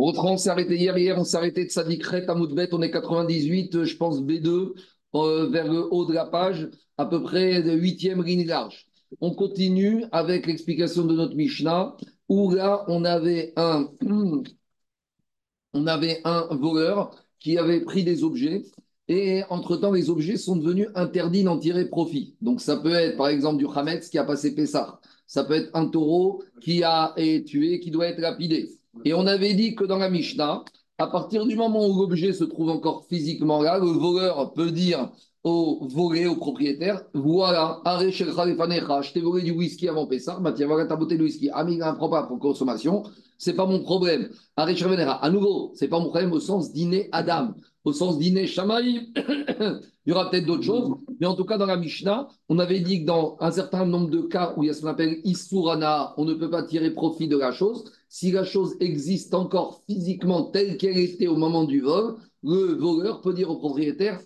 On s'est arrêté hier. Hier, on s'est arrêté de Sadik Ret à Moudbet. On est 98, je pense B2, euh, vers le haut de la page, à peu près de huitième ligne large. On continue avec l'explication de notre Mishnah, où là, on avait un, on avait un voleur qui avait pris des objets. Et entre-temps, les objets sont devenus interdits d'en tirer profit. Donc, ça peut être, par exemple, du Hametz qui a passé Pessah. Ça peut être un taureau qui a été tué, qui doit être lapidé. Et on avait dit que dans la Mishnah, à partir du moment où l'objet se trouve encore physiquement là, le voleur peut dire au volé, au propriétaire, voilà, je t'ai volé du whisky avant Pessah, bah tiens, voilà ta bouteille de whisky, ami improbable pour consommation, c'est pas mon problème. À nouveau, c'est pas mon problème au sens dîner Adam, au sens dîner Shamaï, il y aura peut-être d'autres choses, mais en tout cas, dans la Mishnah, on avait dit que dans un certain nombre de cas où il y a ce qu'on appelle Isurana, on ne peut pas tirer profit de la chose si la chose existe encore physiquement telle qu'elle était au moment du vol, le voleur peut dire au propriétaire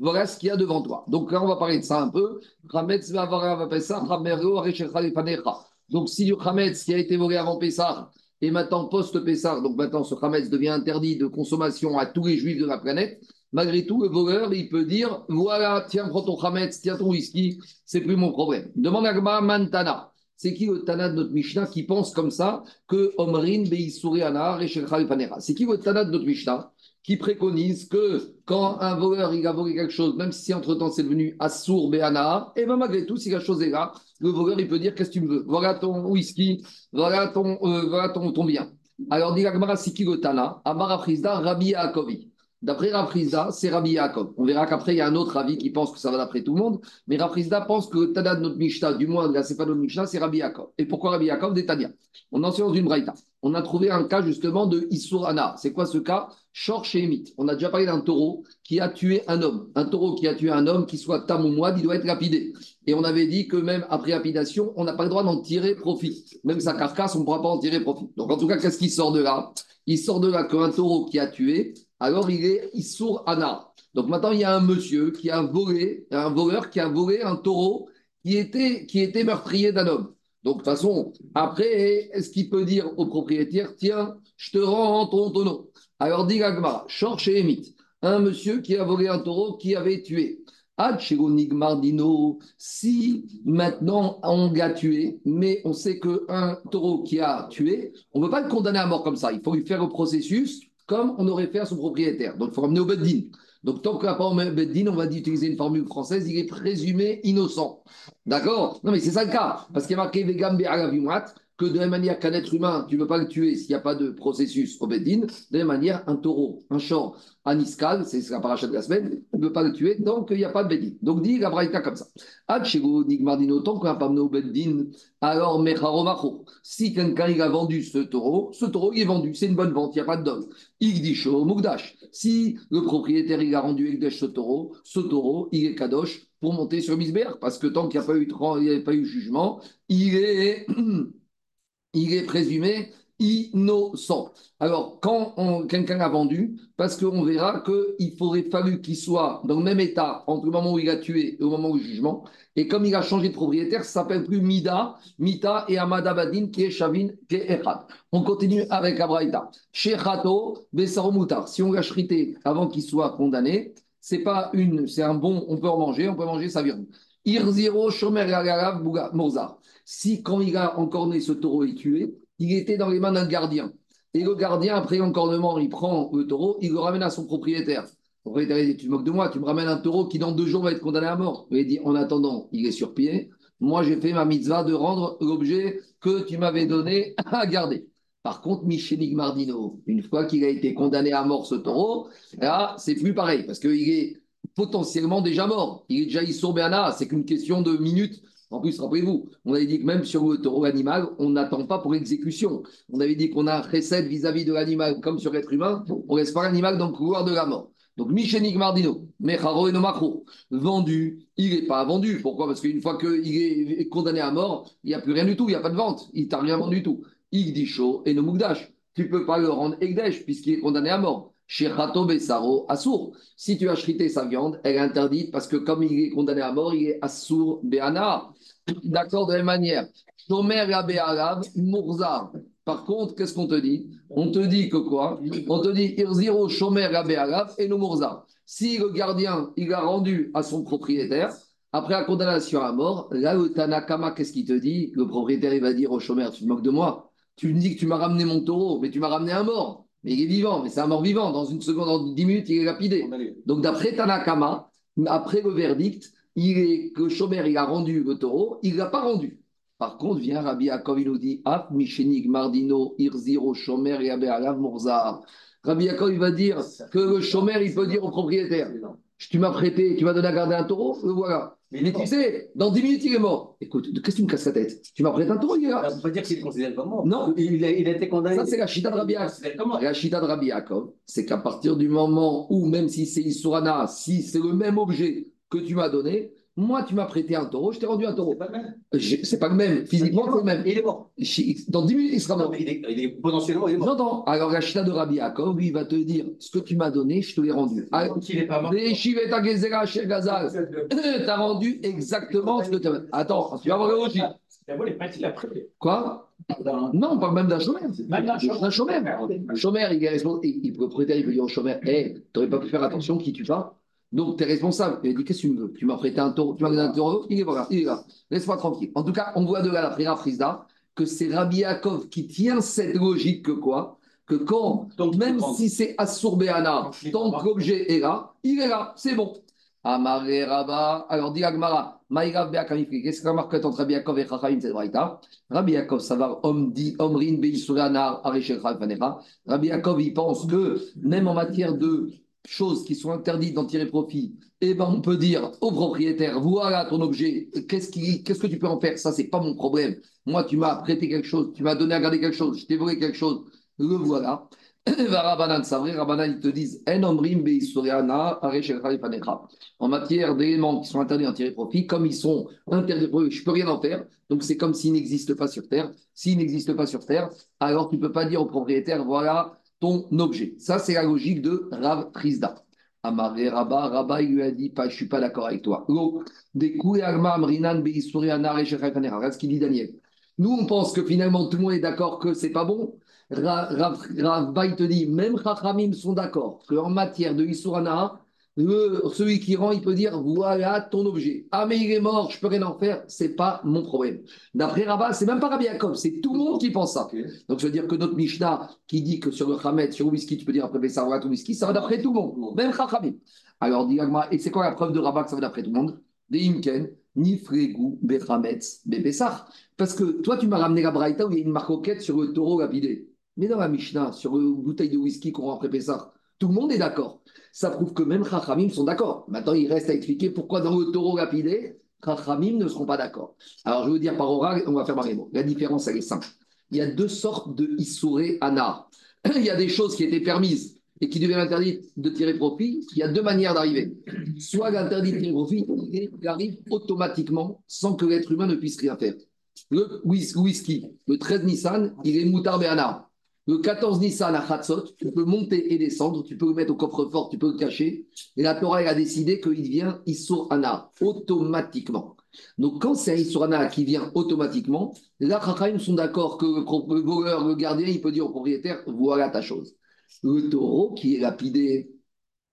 voilà ce qu'il y a devant toi. Donc là, on va parler de ça un peu. Donc si le Khametz qui a été volé avant Pessah et maintenant post-Pessah, donc maintenant ce Khametz devient interdit de consommation à tous les juifs de la planète, malgré tout, le voleur, il peut dire voilà, tiens, prends ton Khametz, tiens ton whisky, c'est plus mon problème. Demande à Mantana. C'est qui le Tana de notre Mishnah qui pense comme ça que Omrin Anar et C'est qui le Tana de notre Mishnah qui préconise que quand un voleur il a volé quelque chose, même si entre-temps c'est devenu Assour Be'ana, et bien malgré tout, si la chose est là, le voleur il peut dire qu'est-ce que tu me veux? Voilà ton whisky, voilà ton, euh, voilà ton, ton bien. Alors dit la c'est qui le Tana Amara Rabbi Yaakovi. D'après Rafrizda, c'est Rabbi Yaakov. On verra qu'après, il y a un autre avis qui pense que ça va d'après tout le monde. Mais Rafrizda pense que le Tana de notre Mishnah, du moins de la pas notre Mishnah, c'est Rabbi Yaakov. Et pourquoi Rabbi Yaakov? Tania On en dans une braïta. On a trouvé un cas justement de Isurana. C'est quoi ce cas? Shor Shemit. On a déjà parlé d'un taureau qui a tué un homme. Un taureau qui a tué un homme, qui soit tam ou moide, il doit être lapidé. Et on avait dit que même après lapidation, on n'a pas le droit d'en tirer profit. Même sa carcasse, on ne pourra pas en tirer profit. Donc en tout cas, qu'est-ce qui sort de là? Il sort de là qu'un taureau qui a tué, alors il est Issour Anna. Donc maintenant, il y a un monsieur qui a volé, un voleur qui a volé un taureau qui était meurtrier d'un homme. Donc de toute façon, après, est-ce qu'il peut dire au propriétaire, tiens, je te rends ton tonneau Alors dit Gagmara, Chor chez un monsieur qui a volé un taureau qui avait tué. Mardino, si maintenant on l'a tué, mais on sait qu'un taureau qui a tué, on ne peut pas le condamner à mort comme ça. Il faut lui faire le processus comme on aurait fait à son propriétaire. Donc, il faut ramener au Beddin. Donc, tant qu'on n'a pas Beddin, on va utiliser une formule française, il est présumé innocent. D'accord? Non, mais c'est ça le cas. Parce qu'il y a marqué Vegam que de la même manière qu'un être humain, tu ne peux pas le tuer s'il n'y a pas de processus au Beddin, de la même manière, un taureau, un champ, un iskal, c'est la paracha de la semaine, on ne peut pas le tuer tant qu'il n'y a pas de Beddin. Donc dit la braïta comme ça. Nigmardino, tant qu'on n'a pas mené au Beddin, alors Mecharomacho. Si quelqu'un a vendu ce taureau, ce taureau il est vendu, c'est une bonne vente, il n'y a pas de dog. Igdisho Mugdash. Si le propriétaire il a rendu Igdash ce taureau, il est Kadosh pour monter sur Misber, parce que tant qu'il n'y a pas eu, il a pas eu jugement, il est présumé innocent. Alors, quand quelqu'un a vendu, parce qu'on verra qu'il faudrait fallu qu'il soit dans le même état entre le moment où il a tué et au moment du jugement. Et comme il a changé de propriétaire, ça s'appelle plus Mida, Mita et Amada Badin, qui est Shavin, qui est Echad. On continue avec Abraïta. Shechato, Besaromutar. Si on l'a chrité avant qu'il soit condamné, c'est pas une, c'est un bon, on peut en manger, on peut manger sa viande. Irziro, Shomer, Mozart si quand il a encorné ce taureau et tué, il était dans les mains d'un gardien. Et le gardien, après l'encornement, il prend le taureau, il le ramène à son propriétaire. Le dit Tu te moques de moi, tu me ramènes un taureau qui dans deux jours va être condamné à mort. Il dit En attendant, il est sur pied. Moi, j'ai fait ma mitzvah de rendre l'objet que tu m'avais donné à garder. Par contre, Michelik Mardino, une fois qu'il a été condamné à mort, ce taureau, là, c'est plus pareil, parce qu'il est potentiellement déjà mort. Il est déjà Issour c'est qu'une question de minutes en plus, rappelez-vous, on avait dit que même sur le taureau animal, on n'attend pas pour l'exécution. On avait dit qu'on a recette vis-à-vis de l'animal comme sur l'être humain, on laisse pas l'animal dans le couloir de la mort. Donc, Michenik Mardino, Mecharo et Nomakro, vendu, il n'est pas vendu. Pourquoi? Parce qu'une fois qu'il est condamné à mort, il n'y a plus rien du tout, il n'y a pas de vente, il t'a rien vendu du tout. Igdisho et Nomugdash, tu ne peux pas le rendre Egdesh puisqu'il est condamné à mort. Shirato Besaro Assour. Si tu as chrité sa viande, elle est interdite parce que comme il est condamné à mort, il est Assour Beana. D'accord, de la même manière. Arav Mourzar. Par contre, qu'est-ce qu'on te dit? On te dit que quoi? On te dit Irziro Shomer et Nomurza. Si le gardien, il a rendu à son propriétaire, après la condamnation à mort, là, le Tanakama, qu'est-ce qu'il te dit? Le propriétaire, il va dire au chômeur Tu te moques de moi Tu me dis que tu m'as ramené mon taureau, mais tu m'as ramené un mort. Mais il est vivant, mais c'est un mort vivant. Dans une seconde, en dix minutes, il est lapidé. Donc, d'après Tanakama, après le verdict, il est, que chômeur, il a rendu le taureau, il ne l'a pas rendu. Par contre, vient Rabbi Yaakov, il nous dit Af Mishenig Mardino Irziro Shomer et Alav Murzar. Rabbi Yaakov, il va dire que le chômeur, il peut dire au propriétaire Tu m'as prêté, tu m'as donné à garder un taureau, le voilà. Mais, tu sais, dans 10 minutes, il est mort. Écoute, qu'est-ce que tu me casses la tête? Tu m'as prêté un taureau, il est là. Ça ne veut pas dire qu'il est considéré comme mort. Non. Il a, il a été condamné. Ça, c'est la chita de Rabbi. La chita de Rabbi c'est qu'à partir du moment où, même si c'est Isurana, si c'est le même objet que tu m'as donné, moi, tu m'as prêté un taureau, je t'ai rendu un taureau. C'est pas le même. C'est pas le même. Physiquement, c'est le même. Il est mort. Dans 10 minutes, il sera mort. Non, il, est, il, est, potentiellement il est mort. J'entends. Alors, la chita de Rabbi Yaakov, lui, il va te dire ce que tu m'as donné, je te l'ai rendu. Il n'est pas mort. Chez Gazal, t'as rendu exactement ce que tu as. Attends, tu vas voir le logique. Quoi? Non, on parle même d'un chômeur. Même d'un Un chômeur. Un chômeur, il est responsable. Il peut prêter, il peut dire au chômeur Hé, tu n'aurais pas pu faire attention, qui tu pas donc, tu es responsable. Il a dit Qu'est-ce que tu me veux? Tu m'as prêté un taureau, tu m'as donné un taureau, il est là, il est là. Laisse-moi tranquille. En tout cas, on voit de là, la prière Frisda, que c'est Rabbi Yaakov qui tient cette logique que quoi? Que quand, Donc, même si c'est Assurbéana, Donc, tant que l'objet est là, il est là, c'est bon. Amaré Rabba, alors dit Agmara, Maïrav Beakamifri, qu'est-ce que la marque entre Rabbi Yaakov et Chachamim, c'est Braïta? Rabbi Yaakov, ça va, Om dit, Omrin Beisurana, Areshel Fanecha. Rabbi Yaakov, il pense que même en matière de choses qui sont interdites d'en tirer profit, eh ben on peut dire au propriétaire, voilà ton objet, qu'est-ce que tu peux en faire? Ça, c'est pas mon problème. Moi, tu m'as prêté quelque chose, tu m'as donné à garder quelque chose, je t'ai volé quelque chose, le voilà. Va Rabbanan, c'est vrai, Rabbanan, ils te disent En matière d'éléments qui sont interdits d'en tirer profit, comme ils sont interdits, je peux rien en faire, donc c'est comme s'ils n'existent pas sur Terre. S'ils n'existent pas sur Terre, alors tu ne peux pas dire au propriétaire, voilà ton objet. Ça, c'est la logique de Rav Trizda. Amaré Rabba, Rabba, il lui a dit, pas, je suis pas d'accord avec toi. Regarde ce qu'il dit Daniel. Nous, on pense que finalement, tout le monde est d'accord que c'est pas bon. Ra- Rav Rav Baï te dit, même Chachamim sont d'accord qu'en matière de Isurana, le- celui qui rend, il peut dire voilà ton objet. Ah, mais il est mort, je peux rien en faire, c'est pas mon problème. D'après Rabat, c'est même pas Rabbi Yaakov, c'est tout le monde qui pense ça. Donc, ça veut dire que notre Mishnah qui dit que sur le Khamet, sur le whisky, tu peux dire après Bessar, voilà ton whisky, ça va d'après tout le monde, même Chachamim. Alors, dit et c'est quoi la preuve de Rabat que ça va d'après tout le monde? Des Imken, ni Frégou, Bechametz. Parce que toi, tu m'as ramené la Braïta où il y a une marcoquette sur le taureau lapidé. Mais dans la Mishnah, sur le bouteille de whisky qu'on rend après Pessah, tout le monde est d'accord. Ça prouve que même Chachamim sont d'accord. Maintenant, il reste à expliquer pourquoi dans le taureau lapidé, Chachamim ne seront pas d'accord. Alors, je vais vous dire par oral, on va faire par les mots. La différence, elle est simple. Il y a deux sortes de Issouré Anar. Il y a des choses qui étaient permises et qui deviennent interdites de tirer profit. Il y a deux manières d'arriver. Soit l'interdit de tirer profit, il arrive automatiquement sans que l'être humain ne puisse rien faire. Le whis- whisky, le 13 Nissan, il est moutarde et. Le 14 Nissan à Khatsot, tu peux monter et descendre, tu peux le mettre au coffre-fort, tu peux le cacher. Et la Torah elle a décidé qu'il vient Issour automatiquement. Donc quand c'est un Issour Ana qui vient automatiquement, là, Chachamim sont d'accord que le, voleur, le gardien, il peut dire au propriétaire, voilà ta chose. Le taureau qui est lapidé,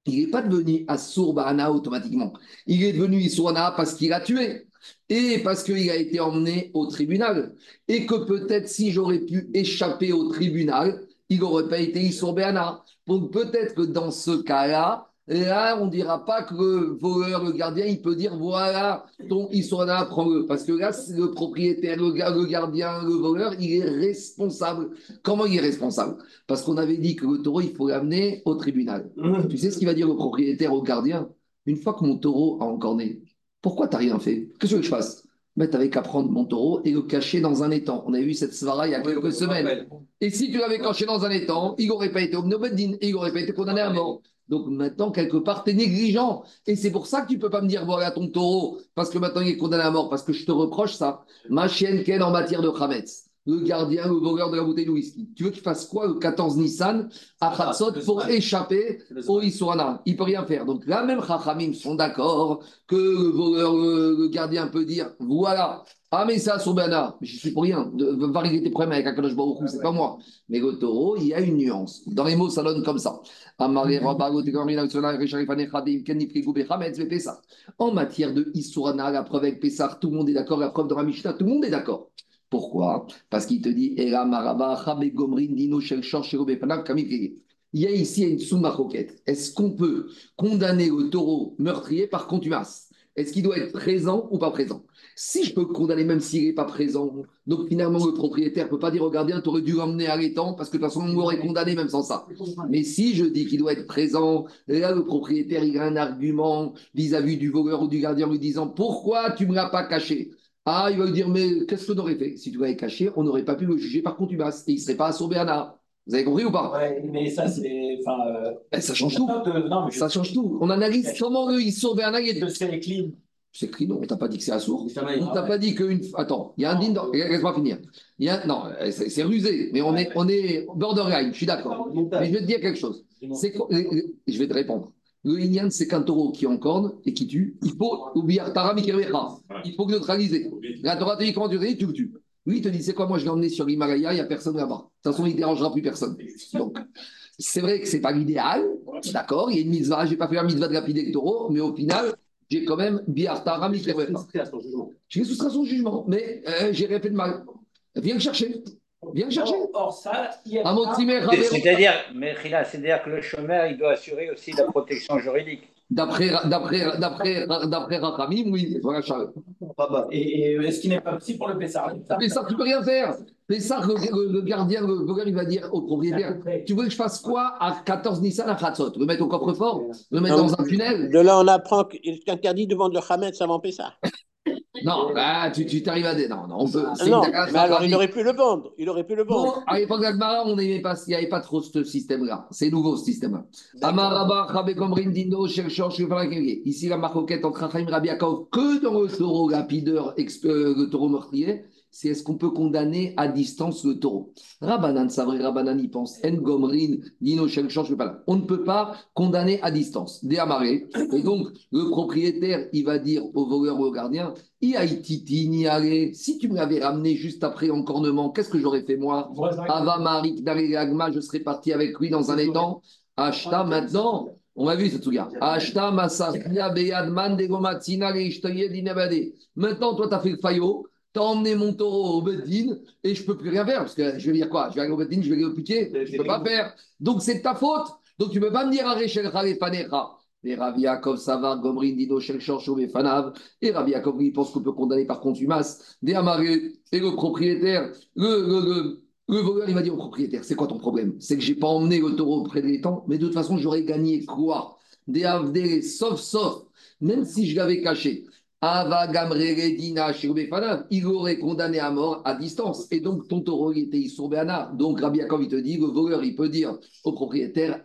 il n'est pas devenu Assour Bahana automatiquement. Il est devenu Issour Ana parce qu'il a tué. Et parce qu'il a été emmené au tribunal. Et que peut-être si j'aurais pu échapper au tribunal, il n'aurait pas été Issorbéana. Donc peut-être que dans ce cas-là, là, on ne dira pas que le voleur, le gardien, il peut dire voilà, ton Issorbéana, prends-le. Parce que là, c'est le propriétaire, le, ga- le gardien, le voleur, il est responsable. Comment il est responsable? Parce qu'on avait dit que le taureau, il faut l'amener au tribunal. Tu sais ce qu'il va dire le propriétaire au gardien? Une fois que mon taureau a encorné, pourquoi tu n'as rien fait? Qu'est-ce que tu veux que je fasse? Mais tu n'avais qu'à prendre mon taureau et le cacher dans un étang. On avait vu cette svara il y a quelques semaines. Et si tu l'avais caché dans un étang, il n'aurait pas été omnobeddin et il n'aurait pas été condamné à mort. Donc maintenant, quelque part, tu es négligent. Et c'est pour ça que tu ne peux pas me dire voilà ton taureau, parce que maintenant il est condamné à mort, parce que je te reproche ça. Ma chienne Ken en matière de Khametz, le gardien, le voleur de la bouteille de whisky. Tu veux qu'il fasse quoi le 14 Nissan à Ah, Khatsot pour échapper au. Issourana Il peut rien faire. Donc là, même Chachamim sont d'accord que le voleur, le, le gardien peut dire voilà, Ah, mais c'est Asourbana. Je suis pour rien. De va régler tes problèmes avec Akadosh Baruch c'est pas moi. Mais le taureau, il y a une nuance. Dans les mots, ça donne comme ça. En matière de Issourana, la preuve avec Pessah, tout le monde est d'accord. La preuve de la tout le monde est d'accord. Pourquoi? Parce qu'il te dit Il y a ici une sous-maroquette. Est-ce qu'on peut condamner le taureau meurtrier par contumace? Est-ce qu'il doit être présent ou pas présent? Si je peux condamner même s'il n'est pas présent, donc finalement le propriétaire ne peut pas dire au gardien Tu aurais dû l'emmener à l'étang parce que de toute façon on m'aurait condamné même sans ça. Mais si je dis qu'il doit être présent, là le propriétaire il a un argument vis-à-vis -vis du voleur ou du gardien lui disant Pourquoi tu ne me l'as pas caché? Ah, il va lui dire, mais qu'est-ce qu'on aurait fait? Si tu l'avais caché, on n'aurait pas pu le juger par contumace et il ne serait pas assorbé à Vous avez compris ou pas? Oui, mais ça, c'est. Euh, eh, ça change tout. ça change tout. On analyse comment il sauve un est. C'est clean. C'est clean, on t'a pas dit que c'est assourd. On t'a pas dit qu'une. Attends, il y a un din. Laisse-moi finir. Il y a... Non, c'est rusé, mais on est, on est borderline, je suis d'accord. Mais je vais te dire quelque chose. Je vais te répondre. Le Inyan, c'est qu'un taureau qui encorne et qui tue. Il faut oublier Il faut neutraliser. La Torah te dit comment tu fais, tu le tues. Lui, il te dit c'est quoi Moi, je l'ai emmené sur l'Himalaya, il n'y a personne là-bas. De toute façon, il ne dérangera plus personne. Donc, c'est vrai que ce n'est pas l'idéal. D'accord, il y a une mitzvah. Je n'ai pas fait la mitzvah de lapider le taureau, mais au final, j'ai quand même Biartara Je vais soustraire son jugement. Mais euh, j'ai rien fait de mal. Viens le chercher. Viens chercher. Or, ça, C'est-à-dire, mais c'est-à-dire que le chômeur, il doit assurer aussi la protection juridique. D'après Rachamim, oui, voilà, Charles. Et, et est-ce qu'il n'est pas possible pour le Pessar Pessar, tu ne peux rien faire. Pessar, le, le, gardien, le voleur, il va dire au propriétaire Tu veux que je fasse quoi à 14 Nissan à Khatsot? Le mettre au coffre-fort? Le mettre dans un tunnel? De là, on apprend qu'il est interdit de vendre le Hametz avant Pessar. Non, bah, tu t'arrives à des. Non, non, on peut. Non, mais alors il aurait pu le vendre. Il aurait pu le vendre. Bon, à l'époque d'Agmara, on n'avait pas, il n'y avait pas trop ce système-là. C'est nouveau ce système-là. Amaraba, Rabekomrin, Cherchor, Ici, la marcoquette entre Rachaim Rabiakov, que dans le taureau lapideur, euh, le taureau meurtrier c'est est-ce qu'on peut condamner à distance le taureau? Rabanan, c'est vrai, Rabanan y pense. En Gomrin, Nino pas On ne peut pas condamner à distance. Des amarrés. Et donc, le propriétaire, il va dire au voleur ou au gardien si tu me l'avais ramené juste après encornement, qu'est-ce que j'aurais fait moi? Ava Marik je serais parti avec lui dans un étang. Ashta maintenant. On a vu ce truc Ashta Maintenant, toi, tu as fait le faillot tu as emmené mon taureau au Beddin et je ne peux plus rien faire parce que je vais dire quoi? Je vais aller au Beddin, je vais aller au pitié, je ne peux pas faire. Donc c'est ta faute. Donc tu ne peux pas me dire Arechel Fanecha. Et Rabbi Yaakov Savar, Gomrin, Dino, Shelchor, Fanav. Et Rabbi Yaakov, il pense qu'on peut condamner par contumace des amarrés et le propriétaire, le, le, le, voleur, il va dire au propriétaire C'est quoi ton problème? C'est que je n'ai pas emmené le taureau près des temps, mais de toute façon, j'aurais gagné quoi? Des avdés, sauf, sauf, même si je l'avais caché il aurait condamné à mort à distance. Et donc, ton taureau, était Isurbéana. Donc, Rabbi Yaakov, il te dit, le voleur, il peut dire au propriétaire,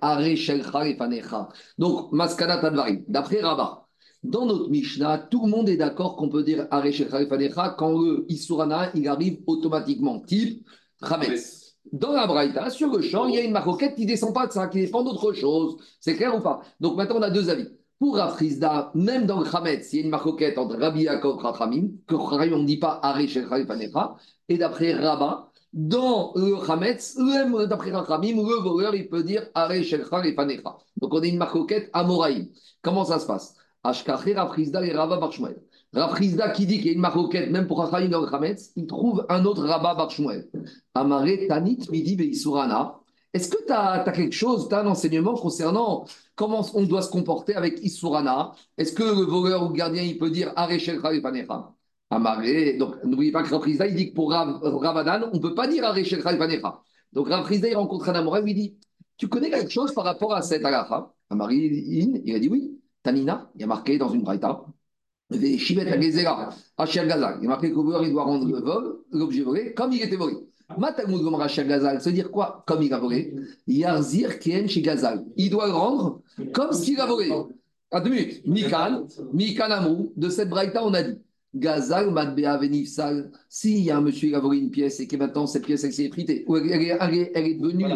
Donc, Maskana Tadvarim. D'après Rabat, dans notre Mishnah, tout le monde est d'accord qu'on peut dire quand le Isurana, il arrive automatiquement. Type, Chametz. Dans la Braïta, sur le champ, il y a une maroquette qui ne descend pas de ça, qui dépend d'autre chose. C'est clair ou pas? Donc maintenant, on a deux avis. Pour Rafrizda, même dans le Khametz, il y a une marcoquette entre Rabbi Yaakov Rachamim, que Rachamim, on ne dit pas Arishel Panecha, et d'après Rabba, dans le Khametz, d'après Rachamim, le voleur, il peut dire Arishel Panecha. Donc on a une marcoquette à Moraïm. Comment ça se passe? Ashkaché, Rafrizda et Rabba Barshmuel. Rafrizda qui dit qu'il y a une marcoquette, même pour Rachamim dans le Khametz, il trouve un autre Rabba Barshmuel. Amare Tanit Midi Beisurana. Est-ce que tu as, quelque chose, tu as un enseignement concernant comment on doit se comporter avec Isurana? Est-ce que le voleur ou le gardien, il peut dire Areshel Panecha Amaré, donc n'oubliez pas que Rav il dit que pour Ravadan, on ne peut pas dire Areshel Panecha. Donc Rav il rencontre un amoureux, il dit Tu connais quelque chose par rapport à cette agafa Amaré, il a dit oui. Tanina, il y a marqué dans une braïta. Il y a marqué que le voleur, il doit rendre l'objet volé, comme il était volé. Matalmud Gomra Gazal, ça veut dire quoi Comme il a volé? Yarzir Kien chez Gazal. Il doit le rendre comme s'il a volé. À deux minutes. Mikan, Mikan Amou, de cette braïta, on a dit Gazal, Madbea, Venifsal. S'il y a un monsieur qui a volé une pièce et que maintenant cette pièce elle s'est effritée, ou elle, est, elle, est devenue,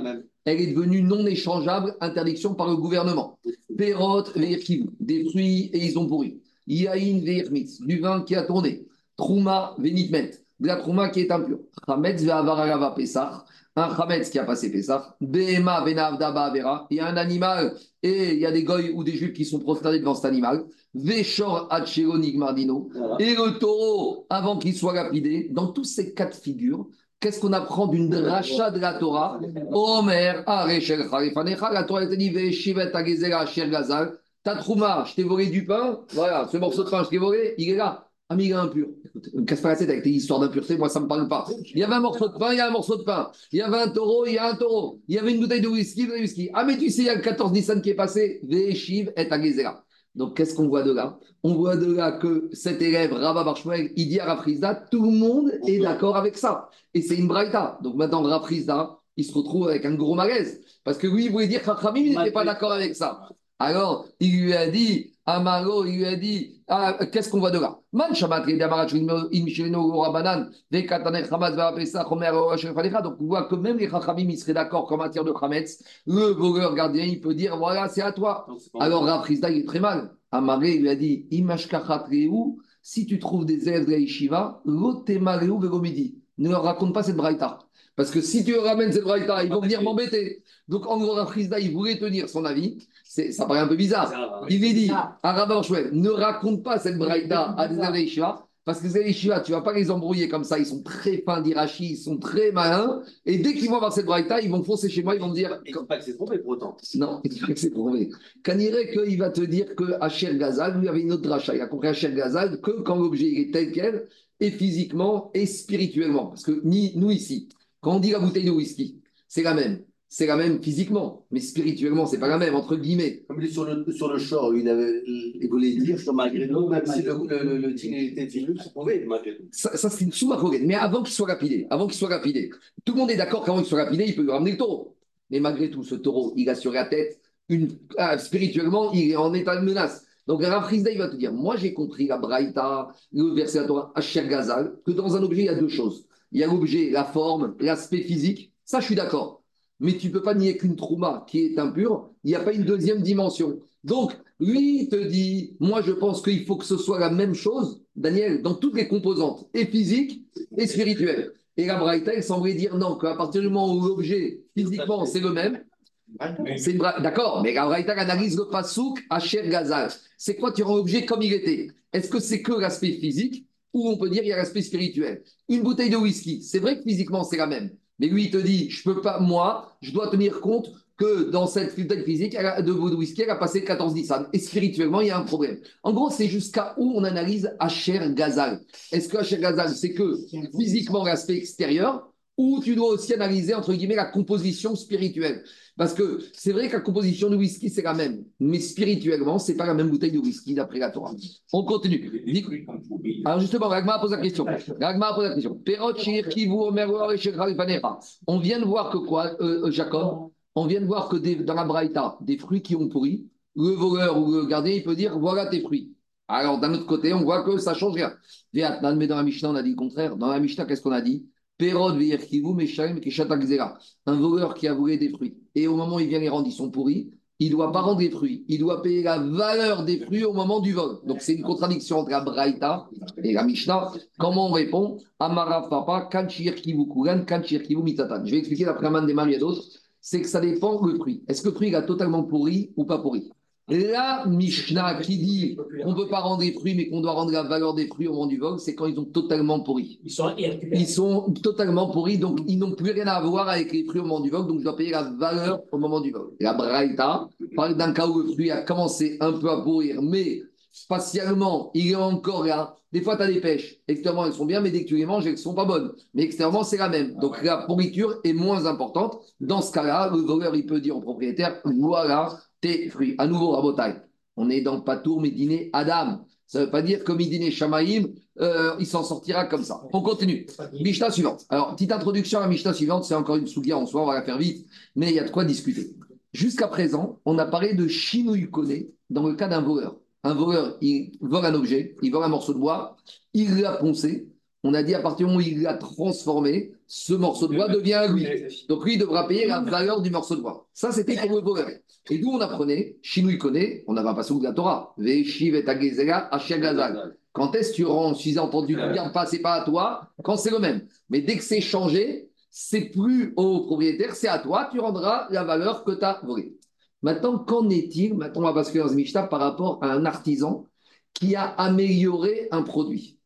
elle est devenue non échangeable, interdiction par le gouvernement. Perot, des fruits et ils ont pourri. Yaïn, Veirmitz, du vin qui a tourné. Trouma Venitmet, de la Trouma qui est impure. Chametz Ve'avaragava Pesach, un Chametz qui a passé Pesach. Behema Venavdaba Avera, il y a un animal et il y a des goy ou des juifs qui sont prosternés devant cet animal. Veshor Hachero Nigmardino, Voilà. et le taureau avant qu'il soit lapidé. Dans tous ces cas de figure, qu'est-ce qu'on apprend d'une dracha de la Torah? Omer, Arechel Khalifanecha, la Torah te dit Veshivet Agezela Asher Gazal, ta trouma, je t'ai volé du pain, voilà, ce morceau de pain, je t'ai volé, il est là. Ami, il est impur. Écoute, casse pas la tête avec tes histoires d'impureté, moi ça me parle pas. Il y avait un morceau de pain, il y a un morceau de pain. Il y avait un taureau, il y a un taureau. Il y avait une bouteille de whisky, de whisky. Ah, mais tu sais, il y a le 14 Nissan qui est passé, Veshiv et Agezela. Donc, qu'est-ce qu'on voit de là? On voit de là que cet élève, Rabba Barshmuel, il dit à Rafrizda, tout le monde est d'accord avec ça. Et c'est une braïta. Donc maintenant, Rafrizda, il se retrouve avec un gros malaise. Parce que lui, il voulait dire qu'Achamim, il n'était pas d'accord avec ça. Alors, il lui a dit, Amaro, il lui a dit, ah, qu'est-ce qu'on voit de là? Donc, on voit que même les chachamim, ils seraient d'accord qu'en matière de chametz, le voleur gardien, il peut dire, voilà, c'est à toi. Pas- Alors Rafrizda, il est très mal. Amaré lui a dit si tu trouves des élèves de la Yeshiva. Ne leur raconte pas cette braïta. Parce que si tu leur ramènes cette braïta, ils vont venir m'embêter. Donc en gros, Rafrizda, il voulait tenir son avis. C'est- Ça paraît un peu bizarre. Il lui dit à Rabban Shmuel, ne raconte pas cette braïta à des Yeshiva. Parce que les Yeshiva, tu ne vas pas les embrouiller comme ça. Ils sont très fins d'Irachi, ils sont très malins. Et dès qu'ils vont avoir cette braïta, ils vont foncer chez moi, ils vont me dire Il ne faut pas que c'est trompé pour autant. non, il dirait que c'est prouvé. Kaniré qu'il va te dire que Hacher Gazal, lui avait une autre dracha. Il a compris Hacher Gazal que quand l'objet est tel quel, et physiquement et spirituellement. Parce que ni, nous ici, quand on dit la bouteille de whisky, c'est la même. C'est la même physiquement, mais spirituellement, c'est pas la même, entre guillemets. Comme il est sur le, sur le shore, il, avait, il voulait dire que malgré tout, même si le, le, le, le tigre était tigre, c'est prouvé malgré tout. Ça, ça, c'est une sous Mais avant qu'il soit lapidé, avant qu'il soit lapidé, tout le monde est d'accord qu'avant qu'il soit lapidé, il peut lui ramener le taureau. Mais malgré tout, ce taureau, il a sur la tête, une, ah, spirituellement, il est en état de menace. Donc, Rav Rizda, il va te dire Moi, j'ai compris la Braïta, le verset de la Torah, Asher Gazal, que dans un objet, il y a deux choses. Il y a l'objet, la forme, l'aspect physique. Ça, je suis d'accord. Mais tu ne peux pas nier qu'une trouma qui est impure, il n'y a pas une deuxième dimension. Donc, lui, il te dit Moi, je pense qu'il faut que ce soit la même chose, Daniel, dans toutes les composantes, et physiques et spirituelles. Et la Braïta, elle semblait dire non, qu'à partir du moment où l'objet, physiquement, c'est le même, c'est bra- D'accord, mais la Braïta analyse le pasouk à Cher Gazal. C'est quoi tu rends l'objet comme il était? Est-ce que c'est que l'aspect physique ou on peut dire il y a l'aspect spirituel? Une bouteille de whisky, c'est vrai que physiquement c'est la même. Mais lui, il te dit, je peux pas, moi, je dois tenir compte que dans cette bouteille physique elle a- de whisky, elle a passé 14 Nissan. Et spirituellement, il y a un problème. En gros, c'est jusqu'à où on analyse Asher Gazal. Est-ce que Asher Gazal, c'est que physiquement l'aspect extérieur ou tu dois aussi analyser, entre guillemets, la composition spirituelle Parce que c'est vrai que la composition de whisky, c'est la même. Mais spirituellement, c'est pas la même bouteille de whisky d'après la Torah. On continue. Alors justement, Ragma pose la question. Ragma pose la question. On vient de voir que quoi, euh, euh, Jacob? On vient de voir que dans la Braïta, des fruits qui ont pourri, le voleur ou le gardien, il peut dire voilà tes fruits. Alors d'un autre côté, on voit que ça change rien. Mais dans la Mishnah, on a dit le contraire. Dans la Mishnah, qu'est-ce qu'on a dit? Un voleur qui a volé des fruits. Et au moment où il vient les rendre, ils sont pourris. Il ne doit pas rendre les fruits. Il doit payer la valeur des fruits au moment du vol. Donc c'est une contradiction entre la Braïta et la Mishnah. Comment on répond? Amara Papa, Kanchir Mitatan. Je vais expliquer d'après Aman des d'autres. C'est que ça dépend le fruit. Est-ce que le fruit il a totalement pourri ou pas pourri? La Mishnah qui dit qu'on ne peut pas rendre les fruits, mais qu'on doit rendre la valeur des fruits au moment du vol, c'est quand ils ont totalement pourri. Ils sont. Ils sont totalement pourris, donc ils n'ont plus rien à voir avec les fruits au moment du vol, donc je dois payer la valeur au moment du vol. La Braïta parle d'un cas où le fruit a commencé un peu à pourrir, mais spatialement, il est encore là. Des fois, tu as des pêches. Extérieurement, elles sont bien, mais dès que tu les manges, elles ne sont pas bonnes. Mais extérieurement, c'est la même. Donc la pourriture est moins importante. Dans ce cas-là, le voleur, il peut dire au propriétaire voilà fruits. À nouveau, Rabotai, on est dans Patour, Médiné, Adam. Ça ne veut pas dire que Médiné, Shamaïm, euh, il s'en sortira comme ça. On continue. Mishnah suivante. Alors, petite introduction à Mishnah suivante, c'est encore une sougia en soi, on va la faire vite, mais il y a de quoi discuter. Jusqu'à présent, on a parlé de Shinui Kone dans le cas d'un voleur. Un voleur, il vole un objet, il vole un morceau de bois, il l'a poncé. On a dit à partir du moment où il l'a transformé, ce morceau de bois devient à lui. Donc lui, il devra payer la valeur du morceau de bois. Ça, c'était pour le voleur. Et d'où on apprenait, Shinui Kone, on avait un passage de la Torah, Veshiv et Agezela. Quand est-ce que tu rends, si entendu, gardes pas, c'est pas à toi, quand c'est le même. Mais dès que c'est changé, c'est plus au propriétaire, c'est à toi, tu rendras la valeur que tu as volée. Maintenant, qu'en est-il Maintenant, on va basculer dans Mishnah par rapport à un artisan qui a amélioré un produit?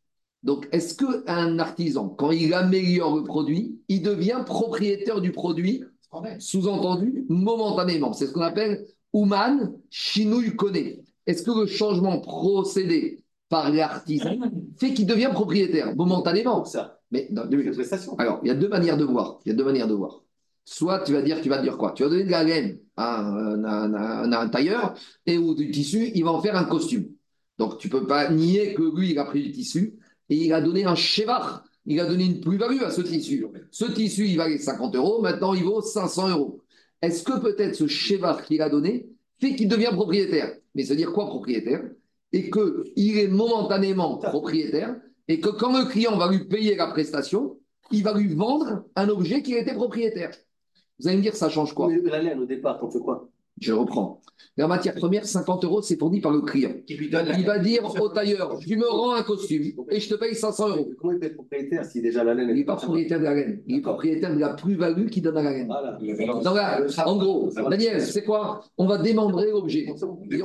Donc, est-ce qu'un artisan, quand il améliore le produit, il devient propriétaire du produit, sous-entendu, momentanément C'est ce qu'on appelle Ouman Shinui Kone. Est-ce que le changement procédé par l'artisan fait qu'il devient propriétaire? Momentanément ça. Mais non, Alors, il y a deux manières de voir. Il y a deux manières de voir. Soit tu vas dire, tu vas dire quoi? Tu vas donner de la laine à un, tailleur et ou du tissu, il va en faire un costume. Donc tu peux pas nier que lui, il a pris du tissu et il a donné un chevar. Il a donné une plus-value à ce tissu. Ce tissu, il valait 50 euros, maintenant il vaut 500 euros. Est-ce que peut-être ce chevar qu'il a donné fait qu'il devient propriétaire? Mais veut dire quoi propriétaire? Et qu'il est momentanément propriétaire et que quand le client va lui payer la prestation, il va lui vendre un objet qui était propriétaire. Vous allez me dire, ça change quoi? La laine, au départ, on fait quoi? Je reprends. La matière première, 50 euros, c'est fourni par le client. il va dire au tailleur, tu me rends un costume et je te paye 500 euros. Comment il peut être propriétaire si déjà la laine Il n'est pas propriétaire de la laine. Il est propriétaire de la plus-value qu'il donne à la laine. en gros, Daniel, c'est quoi? On va démembrer l'objet.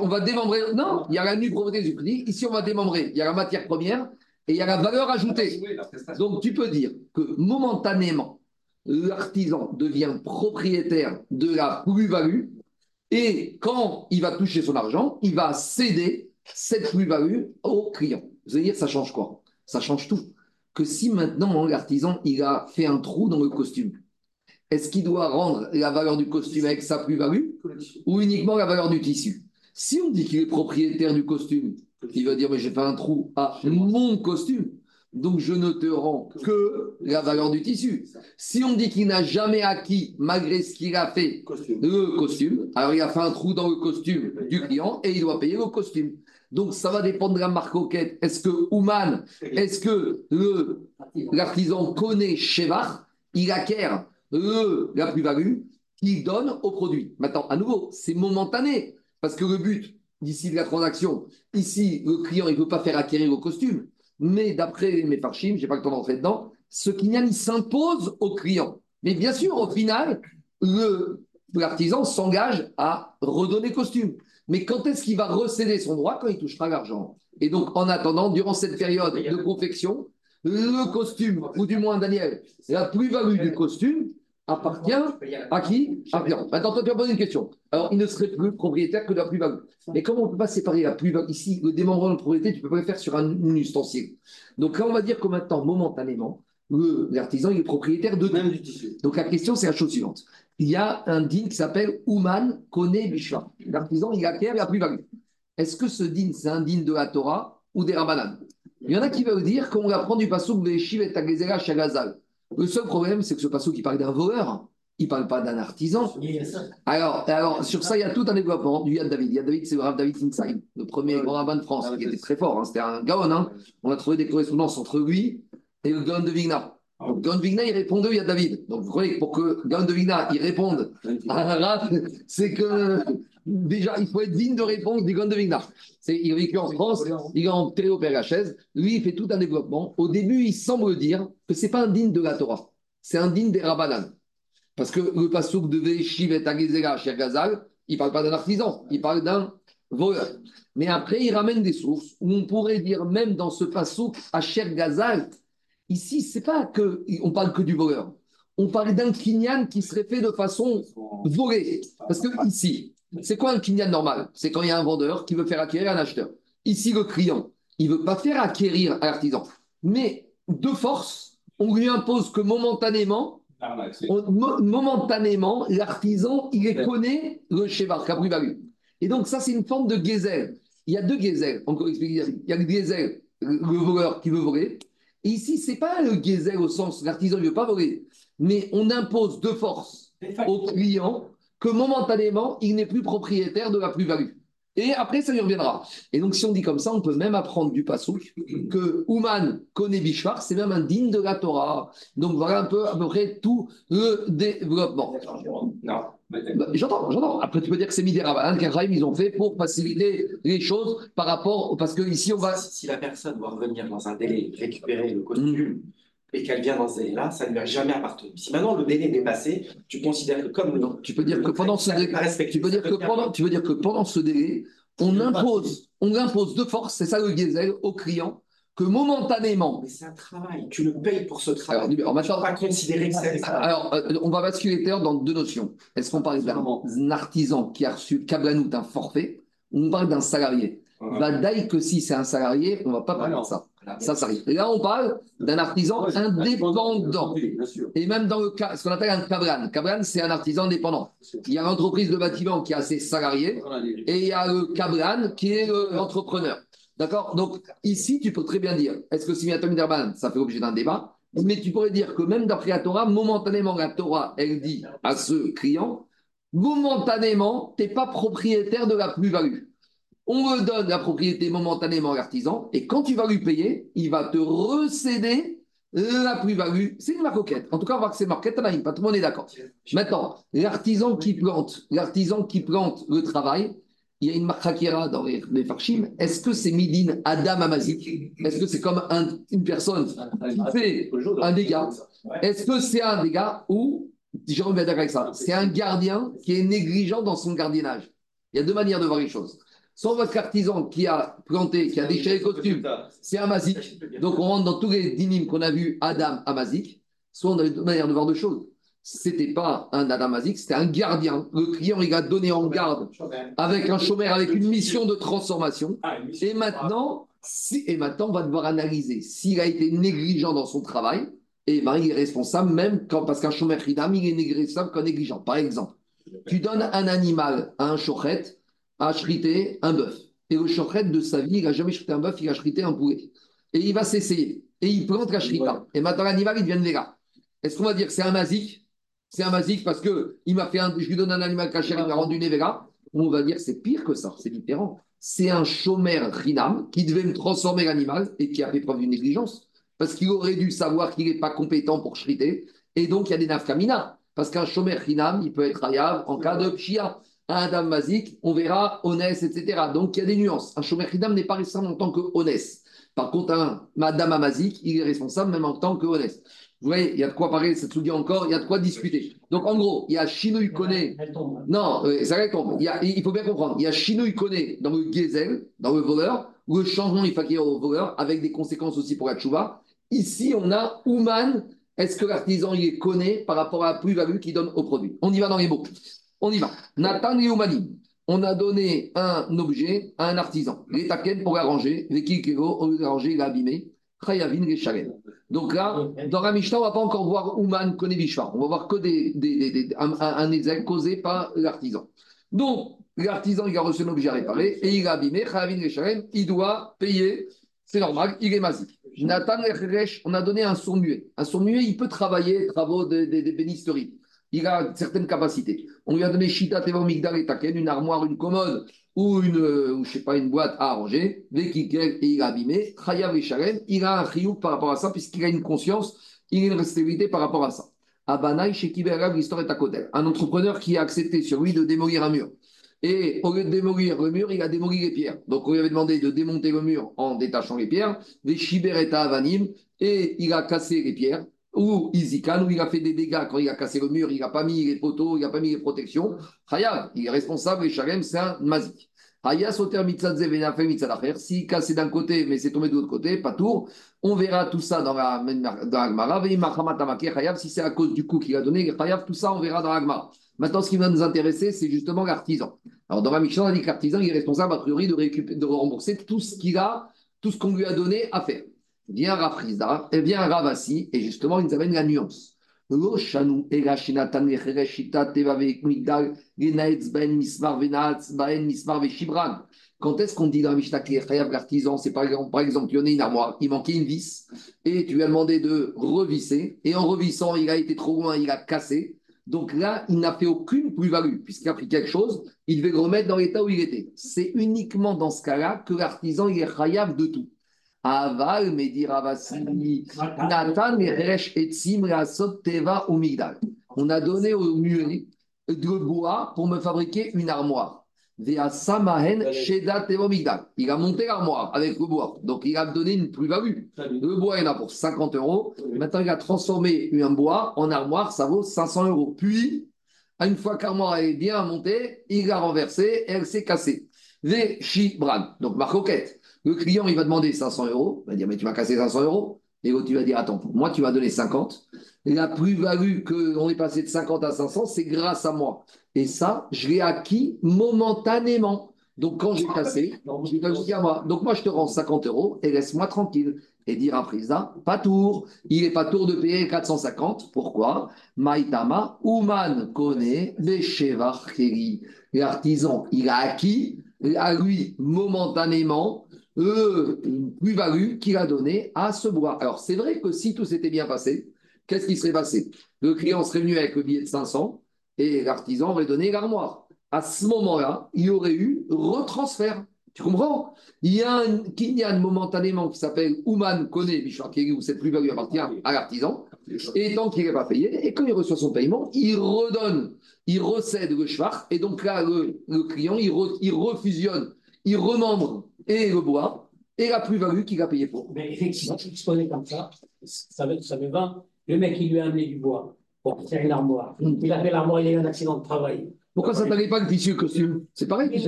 On va démembrer. Non, il y a la nue propriété du prix. Ici, on va démembrer. Il y a la matière première et il y a la valeur ajoutée. Donc, tu peux dire que momentanément, l'artisan devient propriétaire de la plus-value et quand il va toucher son argent, il va céder cette plus-value au client. Vous allez dire, ça change quoi? Ça change tout. Que si maintenant l'artisan, il a fait un trou dans le costume, est-ce qu'il doit rendre la valeur du costume avec sa plus-value ou uniquement la valeur du tissu? Si on dit qu'il est propriétaire du costume, il va dire, mais j'ai fait un trou à mon costume. Donc, je ne te rends que la valeur du tissu. Si on dit qu'il n'a jamais acquis, malgré ce qu'il a fait, le costume, alors il a fait un trou dans le costume du client et il doit payer le costume. Donc, ça va dépendre de la marque auquel. Est-ce que Ouman, est-ce que l'artisan connaît Chevar, il acquiert le, la plus-value qu'il donne au produit? Maintenant, à nouveau, c'est momentané, parce que le but d'ici de la transaction, ici, le client, il ne veut pas faire acquérir le costume mais d'après mes parchimes, je n'ai pas le temps d'entrer dedans, ce kinyan, il s'impose au client. Mais bien sûr, au final, l'artisan s'engage à redonner costume. Mais quand est-ce qu'il va recéder son droit Quand il touchera l'argent? Et donc, en attendant, durant cette période de confection, le costume, ou du moins Daniel, la plus-value du costume, appartient à qui à Maintenant, toi, tu vas poser une question. Alors, il ne serait plus propriétaire que de la plus-value. Mais comment on ne peut pas séparer la plus-value Ici, le démembrement de propriété, tu ne peux pas le faire sur un, ustensile. Donc là, on va dire que maintenant, momentanément, l'artisan, il est propriétaire de Même du tissu. Donc la question, c'est la chose suivante. Il y a un din qui s'appelle Ouman Kone Bishva. L'artisan, il acquiert la plus-value. Est-ce que ce din, c'est un din de la Torah ou des Rabbanan Il y en a qui veulent dire qu'on apprend du passage de Shiv et Tagezera Shagazal. Le seul problème, c'est que ce passage qui parle d'un voleur, il ne parle pas d'un artisan. Alors, alors, sur ça, il y a tout un développement du Yad David. Yad David, c'est le Rav David Sinsheim, le premier grand rabbin de France, qui était très fort. Hein. C'était un gaon. Hein. On a trouvé des correspondances entre lui et le gaon de Vigna. Donc, Gaon de Vigna, il répondait au Yad David. Donc, vous voyez, pour que Gaon de Vigna, il réponde à un Rav, c'est que déjà, il faut être digne de réponse du Gaon de Vigna. Il a vécu en France, il est entré au Père Lachaise. Lui, il fait tout un développement. Au début, il semble dire que ce n'est pas un digne de la Torah, c'est un digne des Rabbanan. Parce que le pasouk de Veshiv et Agezera chez Gazal, il ne parle pas d'un artisan, il parle d'un voleur. Mais après, il ramène des sources où on pourrait dire, même dans ce pasouk à Cher Gazal, ici, c'est pas que on parle que du voleur. On parle d'un kinyan qui serait fait de façon volée. Parce que ici, c'est quoi un kinyan normal? C'est quand il y a un vendeur qui veut faire acquérir un acheteur. Ici, le client, il ne veut pas faire acquérir un artisan. Mais de force, on lui impose que momentanément, momentanément, l'artisan, il connaît le cheval, la plus-value. Et donc, ça, c'est une forme de gazelle. Il y a deux gazelles, encore expliqué. Il y a le gazelle, le voleur qui veut voler. Et ici, ce n'est pas le gazelle au sens, l'artisan ne veut pas voler. Mais on impose de force au client que momentanément, il n'est plus propriétaire de la plus-value. Et après, ça lui reviendra. Et donc, si on dit comme ça, on peut même apprendre du Passouk que Ouman connaît Bishvar, c'est même un digne de la Torah. Donc, voilà un peu à peu près tout le développement. Non, J'entends, j'entends. Après, tu peux dire que c'est Midera, qu'un ils ont fait pour faciliter les choses par rapport. au- Parce que ici, on va. Si, si la personne doit revenir dans un délai, récupérer le costume, et qu'elle vient dans ce délai-là, ça ne lui a jamais appartenu. Si maintenant le délai est dépassé, tu considères que comme Non, tu peux dire que pendant ce délai, tu peux dire que pendant, tu veux dire que pendant ce délai, on impose, on impose de force, c'est ça le Gezel, au client, que momentanément. Mais c'est un travail, tu le payes pour ce travail. Alors, maintenant- peux pas considérer que c'est. Alors, euh, on va basculer dans deux notions. Est-ce qu'on parle d'un artisan qui a reçu Kablanout un forfait ou on parle d'un salarié Vadaï que si c'est un salarié, on ne va pas parler de ça. Ça, ça arrive. Et là, on parle d'un artisan indépendant. Et même dans le cas, ce qu'on appelle un cabran. Cabran, c'est un artisan indépendant. Il y a l'entreprise de bâtiment qui a ses salariés et il y a le cabran qui est le- l'entrepreneur. D'accord? Donc, ici, tu peux très bien dire est-ce que Simiatom Derban, ça fait l'objet d'un débat? Mais tu pourrais dire que même d'après la Torah, momentanément, la Torah, elle dit à ce client momentanément, tu n'es pas propriétaire de la plus-value. On me donne la propriété momentanément à l'artisan, et quand tu vas lui payer, il va te recéder la plus-value. C'est une marquette. En tout cas, on va voir que c'est marquette, pas tout le monde est d'accord. Maintenant, l'artisan qui plante, l'artisan qui plante le travail, il y a une marquera dans les, les farshim. Est-ce que c'est Midin Adam Amazik? Est-ce que c'est comme un- une personne qui fait un dégât? Est-ce que c'est un dégât ou, Jérôme va avec ça, c'est un gardien qui est négligent dans son gardiennage Il y a deux manières de voir les choses. Soit votre artisan qui a planté, qui a déchiré le costume, c'est un mazik. Donc on rentre dans tous les dynimes qu'on a vus, Adam Amazik. Soit on a deux manières de voir deux choses. C'était pas un Adam Amazik, c'était un gardien. Le client, il a donné en garde avec un chômeur, avec une mission de transformation. Et maintenant, si, et maintenant, on va devoir analyser s'il a été négligent dans son travail. Et ben, il est responsable même quand, parce qu'un chômeur il est négligent qu'un négligent. Par exemple, tu donnes un animal à un chochet à chriter un bœuf. Et le chochet de sa vie, il n'a jamais chrité un bœuf, il a chrité un poulet. Et il va s'essayer. Et il plante la chrita. Et maintenant, l'animal, il devient véga. Est-ce qu'on va dire que c'est un mazik? C'est un mazik parce que il m'a fait un, je lui donne un animal caché, il m'a rendu une Ou on va dire c'est pire que ça, c'est différent. C'est un chômeur rinam qui devait me transformer l'animal et qui a fait preuve d'une négligence. Parce qu'il aurait dû savoir qu'il n'est pas compétent pour chriter. Et donc, il y a des nafkamina. Parce qu'un chômeur rinam, il peut être hayav en cas de pshia. Un dame mazik, on verra honnête, etc. Donc, il y a des nuances. Un chômeur rinam n'est pas responsable en tant que honnête. Par contre, un madame amazik, il est responsable même en tant que honnête. Vous voyez, il y a de quoi parler, cette dit encore, il y a de quoi discuter. Donc, en gros, il y a Chino Kone. Non, euh, ça tombe. Il, y a- il faut bien comprendre. Il y a Chino Kone dans le Gezel, dans le voleur, où le changement il faut au voleur, avec des conséquences aussi pour la tchouva. Ici, on a Ouman. Est-ce que l'artisan il est connu par rapport à la plus-value qu'il donne au produit? On y va dans les mots. On y va. Nathan et Oumanim. On a donné un objet à un artisan. Les taken pour l'arranger. Les kikego, on l'a arrangé, il l'a abîmé. Donc là, dans la Mishnah, on ne va pas encore voir Ouman Konevishvar. On va voir que des, des, des- des- un, un, causé par l'artisan. Donc, l'artisan, il a reçu un objet à réparer et il a abîmé. Il doit payer. C'est normal, il est mazik. Nathan on a donné un sourd muet. Un sourd muet, il peut travailler, travaux de, de, de bénisterie. Il a certaines capacités. On lui a donné Shita Tevo Migdal et Taken, une armoire, une commode ou une, euh, je sais pas, une boîte à arranger. Vekikel, et il a abîmé. Chayav et il a un chiouk par rapport à ça, puisqu'il a une conscience, il a une responsabilité par rapport à ça. Abanaï, chez l'histoire est à côté. Un entrepreneur qui a accepté sur lui de démolir un mur. Et au lieu de démolir le mur, il a démoli les pierres. Donc, on lui avait demandé de démonter le mur en détachant les pierres, des Shibereta Avanim, et il a cassé les pierres, ou Izikan, où il a fait des dégâts quand il a cassé le mur, il n'a pas mis les poteaux, il n'a pas mis les protections. Hayab, il est responsable, et Shalem, c'est un mazik. Hayas s'il cassé d'un côté, mais c'est tombé de l'autre côté, pas tour. On verra tout ça dans la, dans. Hayab, si c'est à cause du coup qu'il a donné, Hayab, tout ça, on verra dans la Gemara. Maintenant, ce qui va nous intéresser, c'est justement l'artisan. Alors, dans la Mishnah, on a dit que il est responsable, a priori, de, récupérer, de rembourser tout ce qu'il a, tout ce qu'on lui a donné à faire. Vient Rafrizda, et vient Ravasi, et justement, il nous amène la nuance. Ve'shibran. Quand est-ce qu'on dit dans la Mishnah l'artisan, c'est par exemple, par exemple, il y en a une armoire, il manquait une vis, et tu lui as demandé de revisser, et en revissant, il a été trop loin, il a cassé. Donc là, il n'a fait aucune plus-value, puisqu'il a pris quelque chose, il devait le remettre dans l'état où il était. C'est uniquement dans ce cas-là que l'artisan est chayav de tout. Aval, Medi Ravasi, Nathan, Etzim, Rasot, Teva, ou Migdal. On a donné au muet de bois pour me fabriquer une armoire. Il a monté l'armoire avec le bois. Donc, il a donné une plus-value. Le bois, il en a pour 50 euros. Maintenant, il a transformé un bois en armoire, ça vaut 500 euros. Puis, une fois que l'armoire est bien montée, il l'a renversée et elle s'est cassée. Donc, ma roquette. Le client, il va demander 500 euros. Il va dire, mais tu m'as cassé 500 euros. Et l'autre, tu vas dire, attends, moi, tu vas donner 50. Et la plus-value qu'on est passé de 50 à 500, c'est grâce à moi. Et ça, je l'ai acquis momentanément. Donc, quand j'ai cassé, je l'ai à moi. Donc, moi, je te rends 50 euros et laisse-moi tranquille. Et dire à Prisa, pas tour. Il n'est pas tour de payer 450. Pourquoi? Maïtama, Ouman connaît L'artisan, il a acquis à lui momentanément plus-value qu'il a donnée à ce bois. Alors, c'est vrai que si tout s'était bien passé, qu'est-ce qui serait passé? Le client serait venu avec le billet de 500 et l'artisan aurait donné l'armoire. À ce moment-là, il y aurait eu retransfert. Tu comprends? Il y a un kinyan momentanément qui s'appelle Ouman Kone Bishwakiri, où cette plus-value appartient à l'artisan. Et tant qu'il n'est pas payé, et quand il reçoit son paiement, il redonne, il recède le shvach, et donc là, le, client, il, il, refusionne, il remembre et le bois, et la plus-value qu'il a payé pour. Mais effectivement, exposé comme ça, ça veut, ça veut 20. Le mec, il lui a amené du bois pour faire une armoire. Mm. Il a fait l'armoire, il a eu un accident de travail. Pourquoi ça t'allait pas le tissu costume C'est pareil.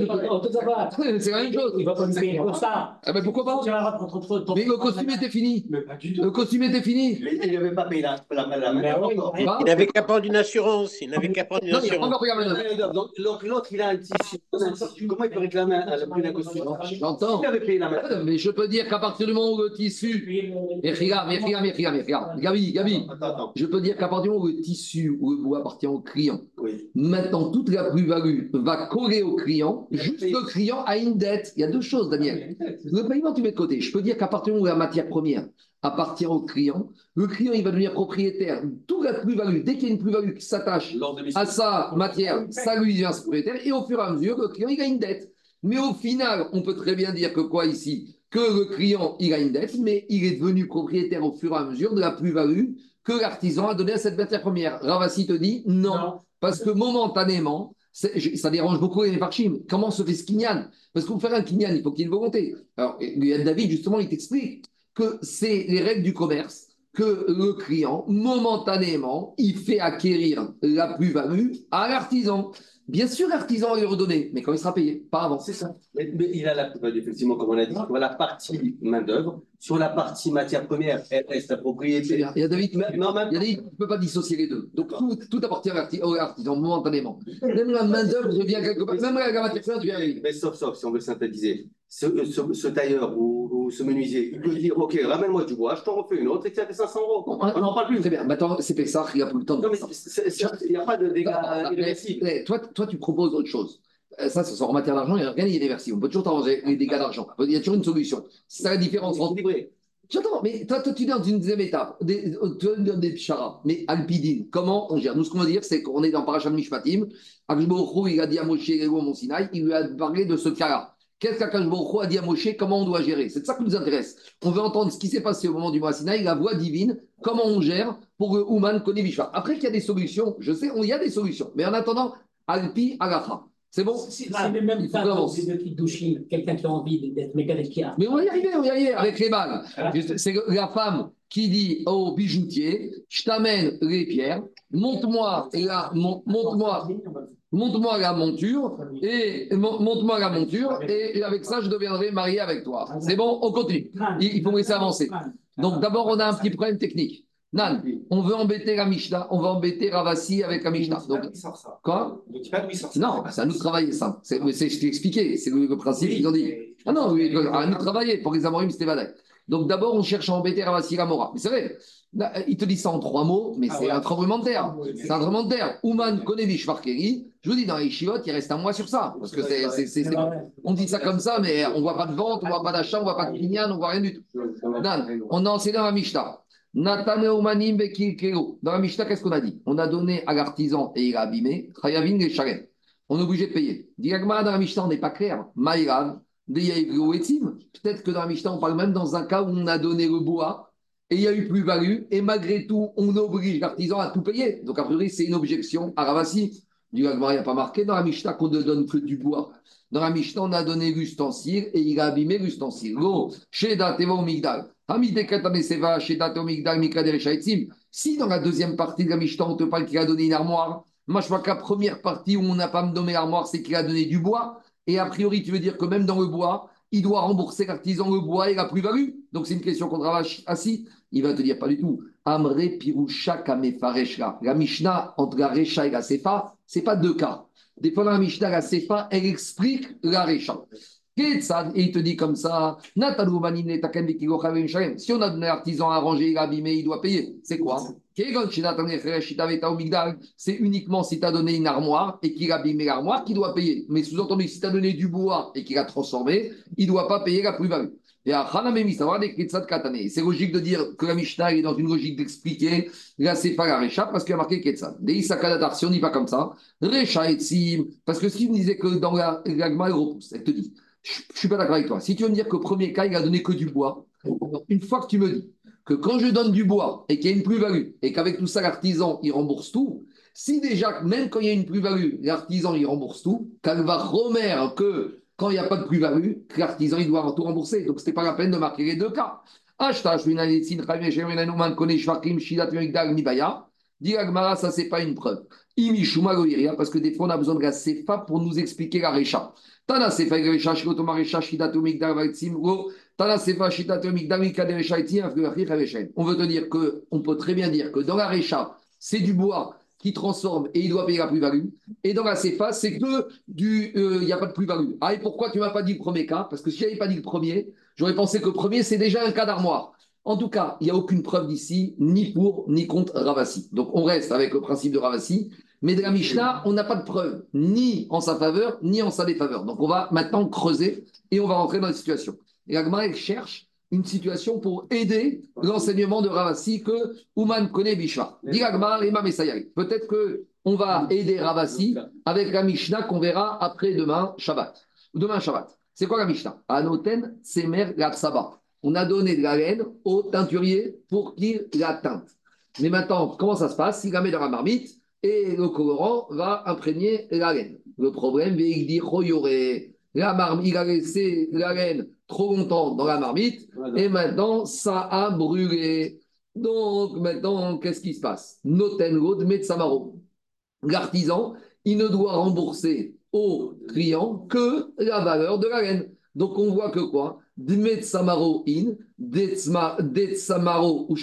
C'est la même chose. Il va pas me payer pour ça. Ah ben pourquoi pas Mais le costume était fini. Le costume était fini. Il n'avait pas payé la, la, la, Il n'avait qu'à prendre une assurance. Il n'avait qu'à prendre une assurance. Donc l'autre, il a un tissu. Comment il peut réclamer à la prix d'un costume? J'entends. Il avait payé la main. Mais je peux dire qu'à partir du moment où le tissu. Mais regarde, mais regarde, mais regarde, mais regarde. Gabi, Gabi. Je peux dire qu'à partir du moment où le tissu ou le bois appartient au client, maintenant toute la plus-value va coller au client, juste le client a une dette. Il y a deux choses, Daniel. Le paiement, tu mets de côté. Je peux dire qu'à partir où la matière première appartient au client, le client, il va devenir propriétaire. Toute la plus-value, dès qu'il y a une plus-value qui s'attache à sa matière, ça lui devient propriétaire. Et au fur et à mesure, le client, il a une dette. Mais au final, on peut très bien dire que quoi ici? Que le client, il a une dette, mais il est devenu propriétaire au fur et à mesure de la plus-value que l'artisan a donnée à cette matière première. Ravassi te dit non. Parce que momentanément, ça dérange beaucoup les Nefarchim. Comment se fait ce kinyan? Parce que pour faire un kinyan, il faut qu'il y ait une volonté. Alors, David, justement, il t'explique que c'est les règles du commerce que le client, momentanément, il fait acquérir la plus-value à l'artisan. Bien sûr, l'artisan va lui redonner, mais quand il sera payé, pas avant. C'est ça. Mais, il a la plus-value, effectivement, comme on a dit, sur la partie main-d'œuvre. Sur la partie matière première, elle reste la propriété. Il y a David, mais, non, même... il y a David, ne peut pas dissocier les deux. Donc tout, tout appartient à l'artisan momentanément. Même la main-d'œuvre devient quelque part, même la matière première devient. Mais sauf, sauf, si on veut synthétiser, ce, ce, tailleur ou, ce menuisier, il peut dire Ok, ramène-moi du bois, je t'en refais une autre et tu as fait 500 euros. On n'en parle plus. Très bien. Maintenant, c'est ça, il n'y a plus le temps. Non, mais il n'y a pas de dégâts ah, irréversibles. Toi, toi, tu proposes autre chose. Euh, ça, ça en matière d'argent, il n'y a rien d'irréversible. On peut toujours t'arranger les dégâts d'argent. Il y a toujours une solution. C'est ça la différence entre. J'entends, mais toi, toi, tu es dans une deuxième étape. Des, tu es dans des pchara. Mais Alpidine, comment on gère? Nous, ce qu'on va dire, c'est qu'on est dans Parashat Mishpatim. Akshborou, il a dit à Moshe, mon Sinaï, il lui a parlé de ce cas-là. Qu'est-ce qu'Akashborou a dit à Moshe? Comment on doit gérer? C'est de ça qui nous intéresse. On veut entendre ce qui s'est passé au moment du Sinaï, la voix divine, comment on gère pour que Ouman connaisse Vishwa. Après qu'il y a des solutions, je sais, il y a des solutions. Mais en attendant, Alpi Agacha. C'est bon? C'est même pas quelqu'un qui a envie d'être mécanique. Mais on va y arriver, on va y arriver avec les balles. C'est la femme qui dit au bijoutier Je t'amène les pierres, monte-moi la, monte-moi, monte-moi la monture, et monte-moi la monture, et avec ça, je deviendrai marié avec toi. C'est bon, on continue. Il, faut me laisser avancer. Donc d'abord, on a un petit problème technique. Nan, on veut embêter la Mishnah, on va embêter Ravasi avec la Mishnah. Donc, quoi? Non, c'est à nous de travailler ça. C'est, je t'ai expliqué, c'est le, principe qu'ils ont dit. Ah non, à nous de travailler pour les Amorim, c'était valable. Donc d'abord, on cherche à embêter Ravasi Gamora. Mais c'est vrai, il te dit ça en trois mots, mais ah c'est un tremblement de terre. c'est un tremblement de terre. Ouman Farkeri, je vous dis, dans les chivotes, il reste un mois sur ça. Parce que c'est, on dit ça comme ça, mais on ne voit pas de vente, on ne voit pas d'achat, on ne voit pas de pinyan, on ne voit rien du tout. On a enseigné dans la Mishnah. Dans la Mishnah, qu'est-ce qu'on a dit? On a donné à l'artisan et il a abîmé, et On est obligé de payer. Diagma dans la Mishnah, on n'est pas clair. Maïran, Peut-être que dans la Mishnah, on parle même dans un cas où on a donné le bois et il y a eu plus-value, et malgré tout, on oblige l'artisan à tout payer. Donc, a priori, c'est une objection à Ravasi. Du il n'y a pas marqué dans la Mishnah qu'on ne donne que du bois. Dans la Mishnah, on a donné l'ustensile et il a abîmé l'ustensile. Si dans la deuxième partie de la Mishnah, on te parle qu'il a donné une armoire, moi je vois que la première partie où on n'a pas donné l'armoire, c'est qu'il a donné du bois. Et a priori, tu veux dire que même dans le bois, il doit rembourser l'artisan le bois et la plus-value. Donc c'est une question qu'on travaille assis. Il va te dire pas du tout. Amre Pirusha Kamefareshla. La Mishnah entre la Recha et la Sefa, c'est pas deux cas. Des fois, la Mishnah, la Sefa, elle explique la Recha. Et il te dit comme ça, si on a donné l'artisan à ranger, il a abîmé, il doit payer. C'est quoi? C'est uniquement si tu as donné une armoire et qu'il a abîmé l'armoire qu'il doit payer. Mais sous-entendu, si tu as donné du bois et qu'il a transformé, il ne doit pas payer la plus-value. C'est logique de dire que la Mishnah est dans une logique d'expliquer la Sefa la Recha parce qu'il a marqué Ketsad. Si on n'y va pas comme ça, Recha et Sim, parce que ce qu'il me disait que dans la Gagma, elle repousse. Elle te dit, je ne suis pas d'accord avec toi. Si tu veux me dire que premier cas, il a donné que du bois, une fois que tu me dis que quand je donne du bois et qu'il y a une plus-value et qu'avec tout ça, l'artisan, il rembourse tout, si déjà, même quand il y a une plus-value, l'artisan, il rembourse tout, qu'elle va remettre que quand il n'y a pas de plus-value, l'artisan, il doit tout rembourser. Donc, ce n'était pas la peine de marquer les deux cas. Dit ça, c'est pas une preuve. Parce que des fois, on a besoin de la CFA pour nous expliquer la Récha. Tana Sefa Shikotoma Recha, Shidatu Migdal, Vaitsim, On veut te dire que, on peut très bien dire que dans la Recha, c'est du bois qui transforme et il doit payer la plus-value. Et dans la CFA, c'est que du, il n'y a pas de plus-value. Ah, et pourquoi tu m'as pas dit le premier cas? Parce que si je n'avais pas dit le premier, j'aurais pensé que le premier, c'est déjà un cas d'armoire. En tout cas, il n'y a aucune preuve d'ici, ni pour, ni contre Ravasi. Donc on reste avec le principe de Ravasi. Mais de la Mishnah, on n'a pas de preuve, ni en sa faveur, ni en sa défaveur. Donc on va maintenant creuser et on va rentrer dans la situation. Et Agma, cherche une situation pour aider l'enseignement de Ravasi que Ouman connaît Bishwa. Peut-être qu'on va aider Ravasi avec la Mishnah qu'on verra après demain Shabbat. Demain Shabbat. C'est quoi la Mishnah? Anoten Semer Lapsaba. On a donné de la laine au teinturier pour qu'il la teinte. Mais maintenant, comment ça se passe? S'il la met dans la marmite, et le colorant va imprégner la laine. Le problème, il dit la marmite, il a laissé la laine trop longtemps dans la marmite et maintenant ça a brûlé. Donc maintenant, qu'est-ce qui se passe? Noten Metsamaro. L'artisan, il ne doit rembourser au client que la valeur de la laine. Donc on voit que quoi? Dmetsamaro in, Detsamaro ou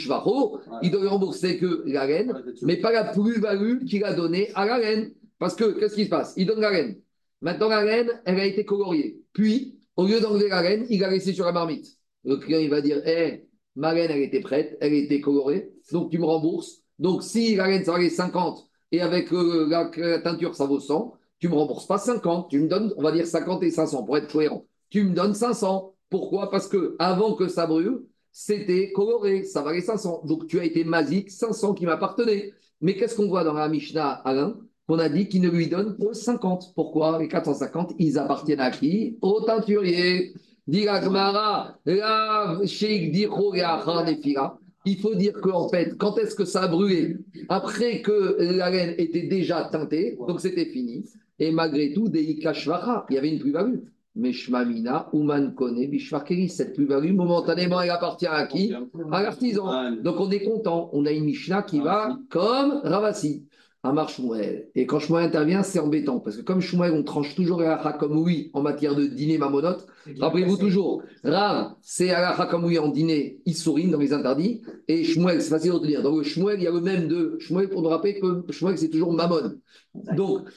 il doit rembourser que la reine, mais pas la plus-value qu'il a donnée à la reine. Parce que, qu'est-ce qui se passe? Il donne la reine. Maintenant, la reine, elle a été coloriée. Puis, au lieu d'enlever la reine, il a laissé sur la marmite. Le client, il va dire Hé, ma reine, elle était prête, elle était colorée, donc tu me rembourses. Donc, si la reine, ça valait 50 et avec euh, la, la, teinture, ça vaut 100, tu me rembourses pas 50, tu me donnes, on va dire 50 et 500 pour être cohérent. Tu me donnes 500. Pourquoi? Parce que avant que ça brûle, c'était coloré, ça valait 500. Donc tu as été masique, 500 qui m'appartenaient. Mais qu'est-ce qu'on voit dans la Mishnah, Alain? Qu'on a dit qu'il ne lui donne que 50. Pourquoi? Les 450, ils appartiennent à qui? Au teinturier. Il faut dire qu'en fait, quand est-ce que ça a brûlé? Après que la laine était déjà teintée, donc c'était fini. Et malgré tout, il y avait une plus-value. Mais Shmamina, Ouman Kone, cette plus-value, momentanément, elle appartient à qui? À l'artisan. Donc on est content. On a une Mishnah qui va comme Ravasi. Amar Shmuel. Et quand Shmuel intervient, c'est embêtant. Parce que comme Shmuel, on tranche toujours la comme oui en matière de dîner mamonote. Rappelez-vous toujours, Rav, c'est la comme oui en dîner, Issourine dans les interdits. Et Shmuel, c'est facile de dire. Donc Shmuel, il y a le même de Shmuel pour nous rappeler que Shmuel, c'est toujours Mamon. Donc,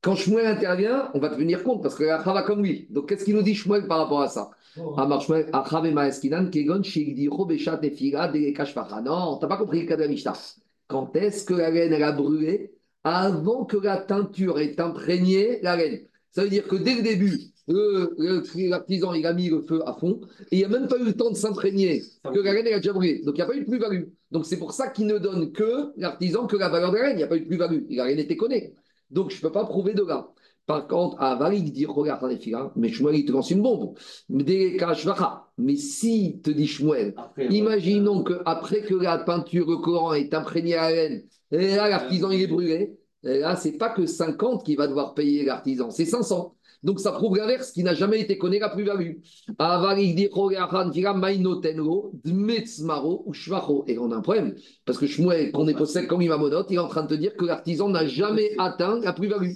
quand Shmuel intervient, on va tenir compte parce que la va comme lui. Donc qu'est-ce qu'il nous dit Shmuel par rapport à ça? Oh. Non, tu n'as pas compris le cas de la Mishnah. Quand est-ce que la laine a brûlé? Avant que la teinture ait imprégné la laine Ça veut dire que dès le début, l'artisan il a mis le feu à fond et il n'y a même pas eu le temps de s'imprégner que la laine a déjà brûlé. Donc il n'y a pas eu de plus-value. Donc c'est pour ça qu'il ne donne que l'artisan que la valeur de la laine. Il n'y a pas eu de plus-value. Il n'a rien été connu. Donc, je ne peux pas prouver de là. Par contre, à Varik dit Regarde, les filles, mais Shmuel, il te lance une bombe. Mais si, te dit Shmuel, imaginons qu'après que la peinture, le Coran est imprégné à la laine, et là, l'artisan, il est brûlé. Et là, c'est pas que 50 qui va devoir payer l'artisan, c'est 500. Donc ça prouve l'inverse qui n'a jamais été connu la plus-value. Et on a un problème, parce que Shmuel, qu'on est possède comme Imamonot, il est en train de te dire que l'artisan n'a jamais atteint la plus-value.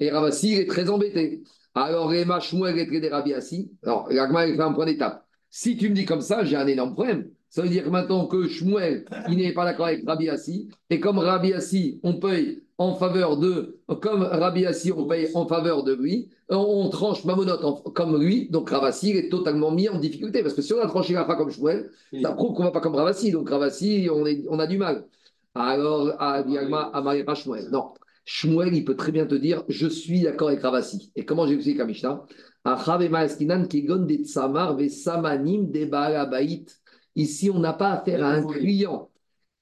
Et Ravassi, il est très embêté. Alors, Rema Shmuel est Rabiassi. Alors, l'Agma, il fait un point d'étape. Si tu me dis comme ça, j'ai un énorme problème. Ça veut dire que maintenant que Shmuel, il n'est pas d'accord avec Rabbi Assi, et comme Rabbi Assi, on paye en faveur de, comme Rabbi Assi, on paye en faveur de lui, on, tranche Mamonot en- comme lui, donc Ravassi est totalement mis en difficulté, parce que si on a tranché Rafa comme Shmuel, ça prouve qu'on ne va pas comme Ravassi, donc Ravassi, on, est- on a du mal. Alors, à Diagma, à Shmuel. Non, Shmuel, il peut très bien te dire, je suis d'accord avec Ravassi. Et comment j'explique à Mishnah? Achav et Maaskinan kegon de tsamar ve samanim de. Ici, on n'a pas affaire à un client.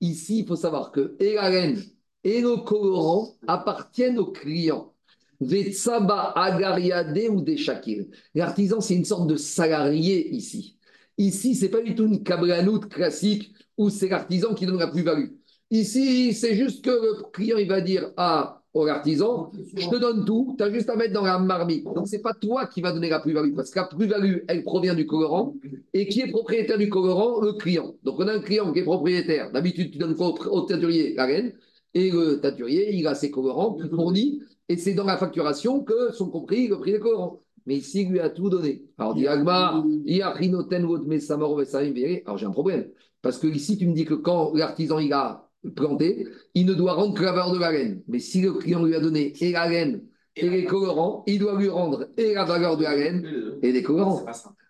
Ici, il faut savoir que et la laine et le colorant appartiennent au client. Vetsaba agariade ou des shakir. L'artisan, c'est une sorte de salarié ici. Ici, c'est pas du tout une kablanout classique où c'est l'artisan qui donne la plus-value. Ici, c'est juste que le client, il va dire à au artisan, je te donne tout, tu as juste à mettre dans la marmite. Donc, c'est pas toi qui va donner la plus-value, parce que la plus-value, elle provient du colorant. Et qui est propriétaire du colorant Le client. Donc, on a un client qui est propriétaire. D'habitude, tu donnes quoi au, teinturier? La reine. Et le teinturier, il a ses colorants qu'il fournit. Et c'est dans la facturation que sont compris le prix des colorants. Mais ici, il lui a tout donné. Alors, dit Agmar, il y a Rinoten, Vodme, Samaro, Vesaim, Véré. Alors, j'ai un problème. Parce que ici, tu me dis que quand l'artisan il a planté, il ne doit rendre que la valeur de la laine. Mais si le client lui a donné et la laine et les colorants, il doit lui rendre et la valeur de la laine et les colorants.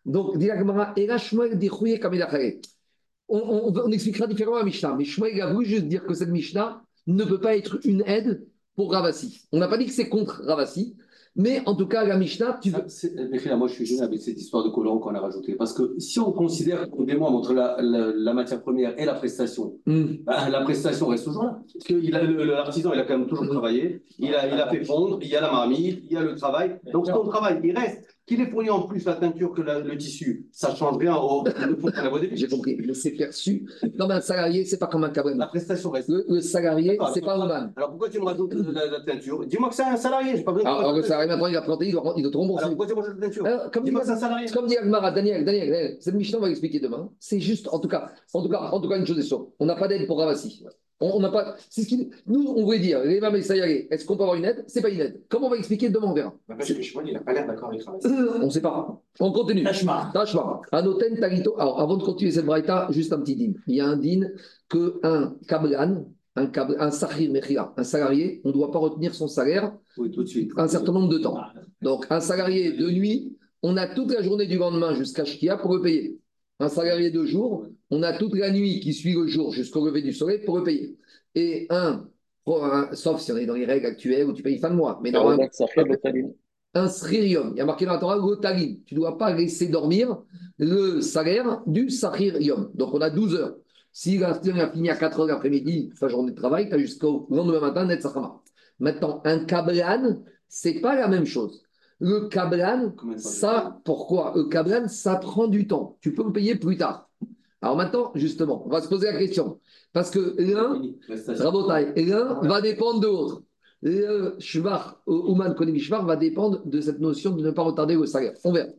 Donc, dit la Gemara, et là, Shmuel dit Chouye Kamedachare. on, on, on expliquera différemment la Mishnah, mais Shmuel a voulu juste dire que cette Mishnah ne peut pas être une aide pour Ravasi. On n'a pas dit que c'est contre Ravasi, mais en tout cas, la Mishnah, tu mais là, moi, je suis gêné avec cette histoire de colorant qu'on a rajouté. Parce que si on considère qu'on démontre entre la, la, la matière première et la prestation, Hmm. bah, la prestation reste toujours là. Parce que il a- le- l'artisan, il a quand même toujours travaillé. Il a, il a fait fondre, il y a la marmite, il y a le travail. Donc, son travail, il reste. Qu'il ait fourni en plus la teinture que la- le tissu, ça ne change rien au. J'ai compris, mais c'est perçu. Non, mais un salarié, c'est pas comme un La cabrem. prestation reste. Le, le salarié, c'est pas un alors, pourquoi tu me rajoutes la, la teinture? Dis-moi que c'est un salarié, j'ai pas besoin de Alors, le salarié, maintenant, il a planté, il doit, il doit te rembourser. Alors pourquoi tu me rajoutes la teinture? Alors, comme dit Dis-moi que c'est un salarié. Comme dit Agmara, Daniel, Daniel, Daniel, cette Mishnah, on va l'expliquer demain. C'est juste, en tout cas, en tout cas, en tout cas, une chose est sûre. On n'a pas d'aide pour Ravasi. On n'a pas. C'est ce qui, nous, on voulait dire, les mamans et Sayare, est-ce qu'on peut avoir une aide? C'est pas une aide. Comment on va expliquer? Demain, on verra. Bah, Parce que Shmuel, il n'a pas l'air d'accord avec Ravasi. Euh, On ne sait pas. On continue. Tashma. Tashma. Anoten Tarito. Alors, avant de continuer cette braïta, juste un petit din. Il y a un din que un kablan, un, kab- un sahir un salarié, on ne doit pas retenir son salaire Oui, tout de suite. un certain nombre de temps. Donc, un salarié de nuit, on a toute la journée du lendemain jusqu'à Shkia pour le payer. Un salarié de jour, on a toute la nuit qui suit le jour jusqu'au lever du soleil pour le payer. Et un, sauf si on est dans les règles actuelles où tu payes fin de mois, mais dans un, un sririum, il y a marqué dans la Torah, l'otalim. Tu ne dois pas laisser dormir le salaire du sririum. Donc, on a 12 heures. Si a fini à 4 heures l'après-midi, sa journée de travail, tu as jusqu'au lendemain matin, net sachama. Maintenant, un kablan, c'est pas la même chose. Le kablan, ça, pourquoi Le kablan, ça prend du temps. Tu peux le payer plus tard. Alors maintenant, justement, on va se poser la question. Parce que l'un, l'un va dépendre de l'autre. Le shvar, Ouman Konemi Shvar, va dépendre de cette notion de ne pas retarder le salaire. On verra.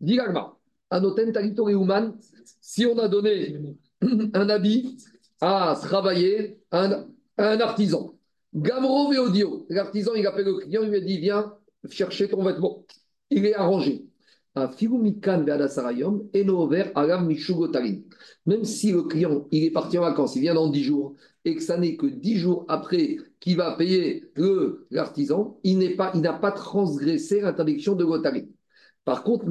Digagma, Anoten Talito et Ouman, si on a donné un habit à travailler à un, à un artisan, Gamro Veodio, l'artisan, il appelle le client, il lui dit Viens chercher ton vêtement. Il est arrangé. Même si le client, il est parti en vacances, il vient dans 10 jours, et que ça n'est que 10 jours après qu'il va payer l'artisan, il n'est pas, n'a pas transgressé l'interdiction de Gotarin. Par contre,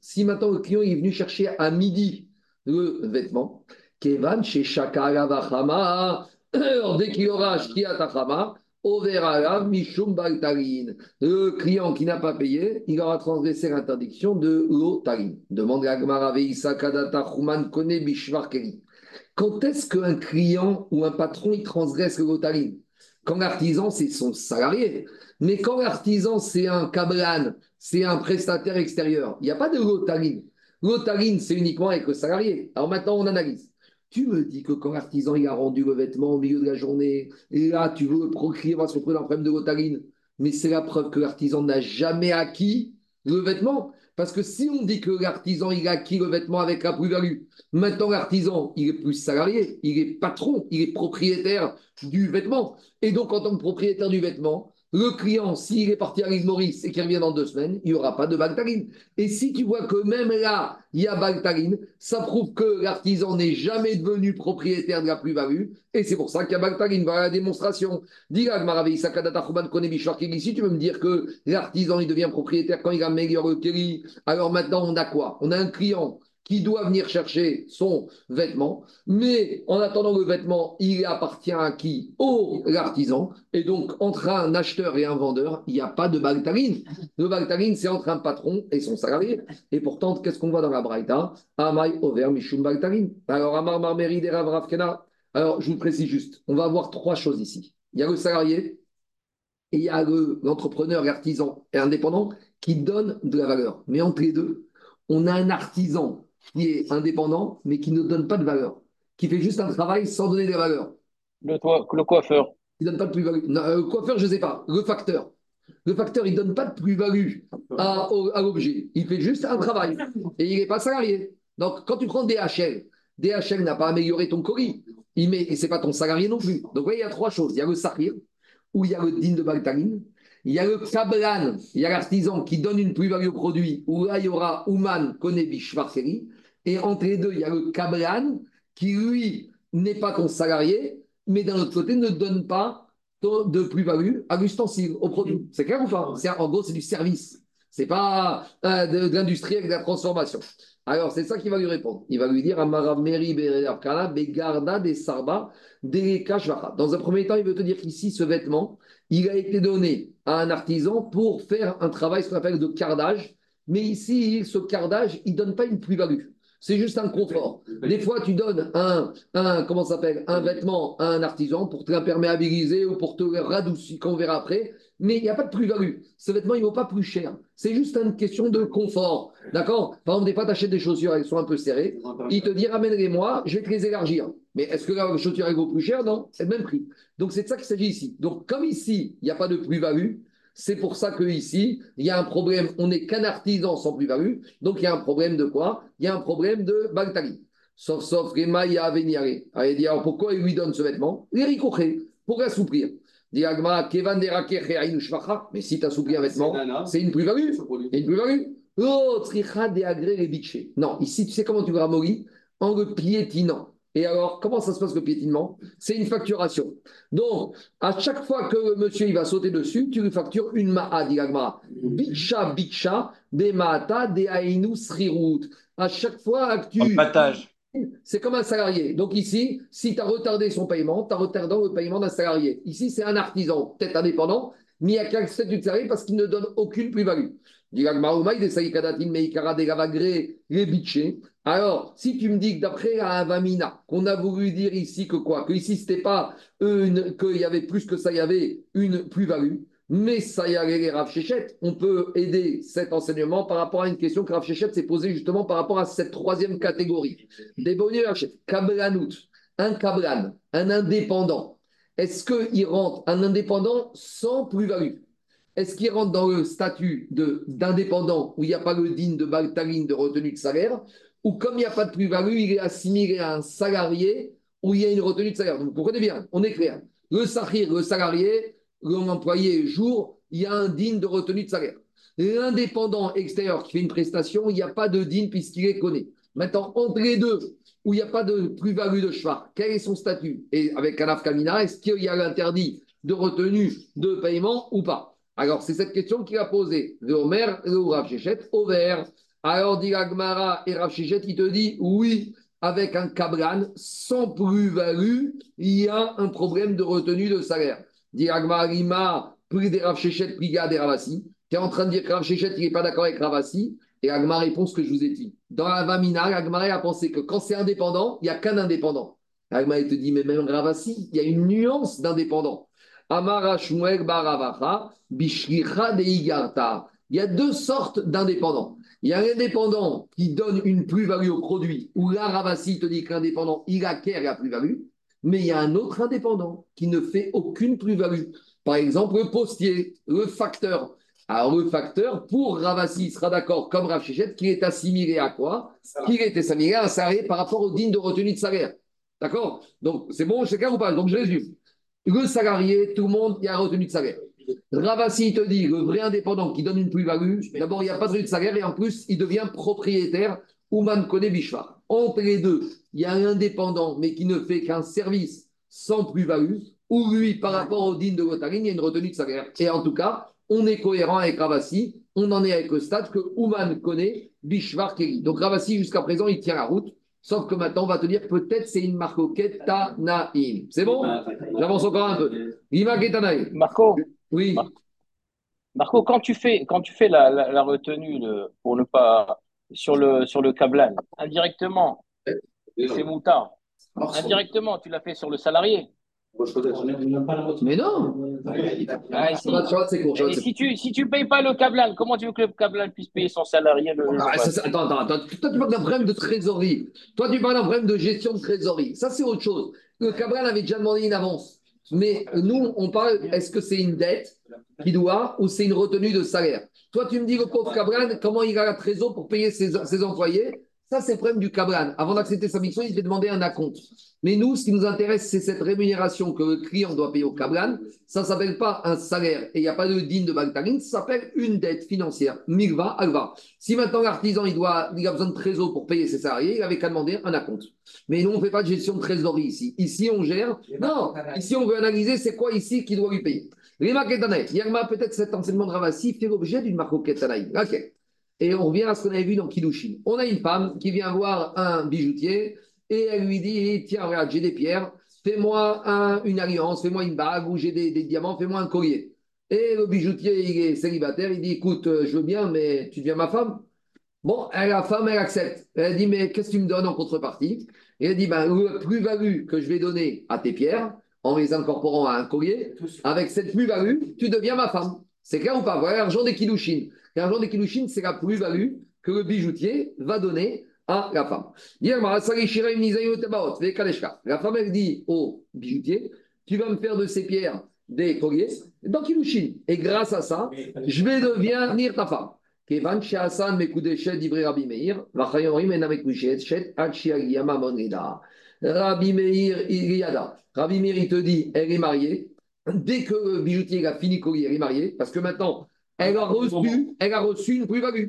si maintenant le client est venu chercher à midi le vêtement, Kevan chez Shakara Vachama, dès qu'il aura Mishum Baltarin. Le client qui n'a pas payé, il aura transgressé l'interdiction de. Demande Kone Bishvar Keri. Quand est-ce qu'un client ou un patron il transgresse l'otarin Quand l'artisan, c'est son salarié. Mais quand l'artisan, c'est un kablan, c'est un prestataire extérieur, il n'y a pas de l'otarin. L'otarin, c'est uniquement avec le salarié. Alors maintenant, on analyse. Tu me dis que quand l'artisan a rendu le vêtement au milieu de la journée, et là tu veux le procréer, on va se retrouver le problème de gotarine, mais c'est la preuve que l'artisan n'a jamais acquis le vêtement. Parce que si on dit que l'artisan, a acquis le vêtement avec la plus-value, maintenant l'artisan, il est plus salarié, il est patron, il est propriétaire du vêtement. Et donc, en tant que propriétaire du vêtement, le client, s'il est parti à l'île Maurice et qu'il revient dans deux semaines, il n'y aura pas de Baltarine. Et si tu vois que même là, il y a Baltarine, ça prouve que l'artisan n'est jamais devenu propriétaire de la plus-value. Et c'est pour ça qu'il y a Baltarine. Voilà la démonstration. Dis Ici, tu veux me dire que l'artisan, il devient propriétaire quand il améliore le Kelly. Alors maintenant, on a quoi? On a un client qui doit venir chercher son vêtement, mais en attendant le vêtement, il appartient à qui? Au l'artisan. Et donc, entre un acheteur et un vendeur, il n'y a pas de baltarine. Le baltarine, c'est entre un patron et son salarié. Et pourtant, qu'est-ce qu'on voit dans la Braïta? Amai over mishum baltarine. Alors, Amar Marmeri de Alors, je vous précise juste, on va voir trois choses ici. Il y a le salarié et il y a l'entrepreneur, l'artisan et indépendant qui donne de la valeur. Mais entre les deux, on a un artisan qui est indépendant, mais qui ne donne pas de valeur, qui fait juste un travail sans donner de valeur. Le, le coiffeur. Il ne donne pas de plus-value. Le coiffeur, je ne sais pas. Le facteur. Le facteur, il ne donne pas de plus-value à, à l'objet. Il fait juste un travail. Et il n'est pas salarié. Donc, quand tu prends DHL, DHL n'a pas amélioré ton colis. Il met, et ce n'est pas ton salarié non plus. Donc, vous voyez, il y a trois choses. Il y a le sahir, où il y a le din de Baltaline. Il y a le kablan, il y a l'artisan qui donne une plus-value au produit, où là, il y aura Ouman, Konebi, Schwarzeri. Et entre les deux, il y a le Kablan qui, lui, n'est pas ton salarié, mais d'un autre côté, ne donne pas de plus-value à l'ustensile, au produit. C'est clair ou pas? En gros, c'est du service. Ce n'est pas euh, de, l'industrie avec de la transformation. Alors, c'est ça qu'il va lui répondre. Il va lui dire Dans un premier temps, il veut te dire qu'ici, ce vêtement, il a été donné à un artisan pour faire un travail, ce qu'on appelle de cardage. Mais ici, ce cardage, il ne donne pas une plus-value. C'est juste un confort. Des fois, tu donnes un, un comment s'appelle, un vêtement à un artisan pour te l'imperméabiliser ou pour te radoucir, qu'on verra après. Mais il n'y a pas de plus-value. Ce vêtement, il ne vaut pas plus cher. C'est juste une question de confort. D'accord? Par exemple, des fois, tu achètes des chaussures, elles sont un peu serrées. Il te dit, ramène-les-moi, je vais te les élargir. Mais est-ce que la chaussure, vaut plus cher? Non, c'est le même prix. Donc, c'est de ça qu'il s'agit ici. Donc, comme ici, il n'y a pas de plus-value, c'est pour ça qu'ici, il y a un problème. On n'est qu'un artisan sans plus-value. Donc, il y a un problème de quoi? Il y a un problème de Baltari. Sauf, sauf, Aveniare. Allez, dire, alors pourquoi il lui donne ce vêtement? Les pour assouplir. Mais si tu assouplis un vêtement, c'est une plus-value. C'est une plus-value. Oh, non, ici, tu sais comment tu ramollis En le piétinant. Et alors, comment ça se passe le piétinement? C'est une facturation. Donc, à chaque fois que monsieur il va sauter dessus, tu lui factures une ma'a, dit Bicha, bicha, des ma'ata, des aïnou, srirut. À chaque fois que tu. C'est comme un salarié. Donc ici, si tu as retardé son paiement, tu as retardé le paiement d'un salarié. Ici, c'est un artisan, peut-être indépendant, y a qu'un statut salarié parce qu'il ne donne aucune plus-value. Alors, si tu me dis que d'après Avamina, qu'on a voulu dire ici que quoi? Que ici, c'était pas qu'il y avait plus que ça, il y avait une plus-value. Mais ça y est, Rav Shechet, on peut aider cet enseignement par rapport à une question que Rav Shechet s'est posée justement par rapport à cette troisième catégorie. Des bonheurs, Kablanout, un Kablan, un indépendant. Est-ce qu'il rentre un indépendant sans plus-value? Est-ce qu'il rentre dans le statut d'indépendant où il n'y a pas le digne de Baltaline de retenue de salaire? Ou comme il n'y a pas de plus-value, il est assimilé à un salarié où il y a une retenue de salaire Donc, vous comprenez bien, on est clair. Le sahir, le salarié, l'employé jour, il y a un digne de retenue de salaire. L'indépendant extérieur qui fait une prestation, il n'y a pas de digne puisqu'il est connu. Maintenant, entre les deux, où il n'y a pas de plus-value de cheval, quel est son statut? Et avec Kanaf Kamina, est-ce qu'il y a l'interdit de retenue de paiement ou pas? Alors, c'est cette question qu'il a posée. Le le Rav au vert. Alors, dit Agmara et Rav il te dit oui, avec un Kablan sans plus-value, il y a un problème de retenue de salaire. Dit plus des. Tu es en train de dire que Rav Shechet, il n'est pas d'accord avec Ravassi. Et Agmara répond ce que je vous ai dit. Dans la Vamina, Agmara a pensé que quand c'est indépendant, il n'y a qu'un indépendant. Agmara te dit, mais même Ravassi, il y a une nuance d'indépendant. Il y a deux sortes d'indépendants. Il y a un indépendant qui donne une plus-value au produit, où là, Ravasi te dit que l'indépendant, il acquiert la plus-value, mais il y a un autre indépendant qui ne fait aucune plus-value. Par exemple, le postier, le facteur. Alors, le facteur, pour Ravasi, il sera d'accord, comme Rav Shechet, qu'il est assimilé à quoi? Qu'il est assimilé à un salarié par rapport au digne de retenue de salaire. D'accord? Donc, c'est bon, chacun ou pas? Donc, je résume. Le salarié, tout le monde, il y a retenue de salaire. Ravasi te dit, le vrai indépendant qui donne une plus-value, d'abord, il n'y a pas de retenue de salaire et en plus, il devient propriétaire Ouman connaît Bishvar. Entre les deux, il y a un indépendant, mais qui ne fait qu'un service sans plus-value, ou lui, par rapport au digne de Gotarine, il y a une retenue de salaire. Et en tout cas, on est cohérent avec Ravasi, on en est avec le stade que Ouman connaît Bishvar Keri. Donc Ravasi, jusqu'à présent, il tient la route. Sauf que maintenant, on va te dire peut-être c'est une marcoquette Tanaïm. C'est bon? J'avance encore un peu. Lima Ketanaïm. Marco, Oui. Marco, quand tu fais, quand tu fais la, la, la retenue le- pour ne pas sur le sur le câblage, indirectement, c'est moutard. Indirectement, tu l'as fait sur le salarié. Mais non Ah, si, et si tu si tu payes pas le câblage, comment tu veux que le câblage puisse payer son salarié le, Ah, ça, attends, attends, attends. Toi, tu parles d'un problème de trésorerie. Toi, tu parles d'un problème de gestion de trésorerie. Ça, c'est autre chose. Le Cabral avait déjà demandé une avance. Mais nous, on parle, est-ce que c'est une dette qu'il doit ou c'est une retenue de salaire? Toi, tu me dis, le pauvre Cabral, comment il a la trésor pour payer ses, ses employés? Ça, c'est le problème du Cabral. Avant d'accepter sa mission, il devait demander un acompte. Mais nous, ce qui nous intéresse, c'est cette rémunération que le client doit payer au Cabral. Ça ne s'appelle pas un salaire et il n'y a pas de digne de Bagtarine, ça s'appelle une dette financière. Milva, Alva. Si maintenant l'artisan il, doit, il a besoin de trésor pour payer ses salariés, il avait qu'à demander un acompte. Mais nous, on ne fait pas de gestion de trésorerie ici. Ici, on gère. Non, ici, on veut analyser c'est quoi ici qui doit lui payer. Rima Ketanaï. Yerma, peut-être cet enseignement de Ravassi fait l'objet d'une marque Ketanaï. Ok. Et on revient à ce qu'on avait vu dans Kiddushin. On a une femme qui vient voir un bijoutier et elle lui dit Tiens, regarde, j'ai des pierres, fais-moi un- une alliance, fais-moi une bague ou j'ai des, des diamants, fais-moi un collier. Et le bijoutier, il est célibataire, il dit Écoute, euh, je veux bien, mais tu deviens ma femme Bon, elle, la femme, elle accepte. Elle dit Mais qu'est-ce que tu me donnes en contrepartie? Et elle dit ben, Le plus-value que je vais donner à tes pierres, en les incorporant à un collier, avec cette plus-value, tu deviens ma femme. C'est clair ou pas? Voilà l'argent des Kiddushin. L'argent des Kiddushin, c'est la plus-value que le bijoutier va donner à la femme. La femme, elle dit au bijoutier Tu vas me faire de ces pierres des colliers dans Kiddushin. Et grâce à ça, je vais devenir ta femme. Rabbi Meir. Rabbi Meir il te dit, elle est mariée. Dès que le bijoutier a fini collier, elle est mariée, parce que maintenant, elle a reçu, elle a reçu une plus-value.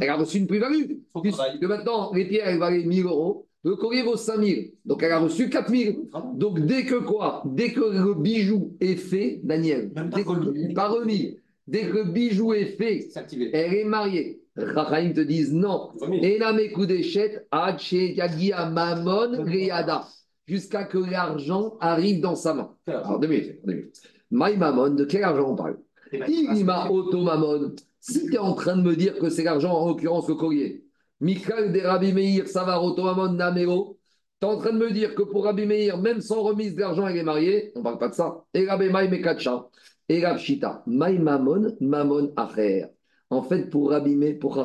Elle a reçu une plus-value. Puisque maintenant, les pierres, elles valaient 1000 euros. Le collier vaut 5000. Donc, elle a reçu 4000. Donc, dès que quoi? Dès que le bijou est fait, Daniel, dès que, pas remis, dès que le bijou est fait, elle est mariée. Rachaim te disent non. mamon. Jusqu'à que l'argent arrive dans sa main. Alors, deux minutes. deux minutes. My mamon, de quel argent on parle? Ilima auto mamon. Si tu es en train de me dire que c'est l'argent, en l'occurrence le collier, Michael de Rabbi Meir, Savar tu es en train de me dire que pour Rabbi Meir, même sans remise d'argent, elle est mariée, on ne parle pas de ça. Et Rabbi Mekacha, et Shita, mamon, mamon. En fait, pour Rabbi Meir, pour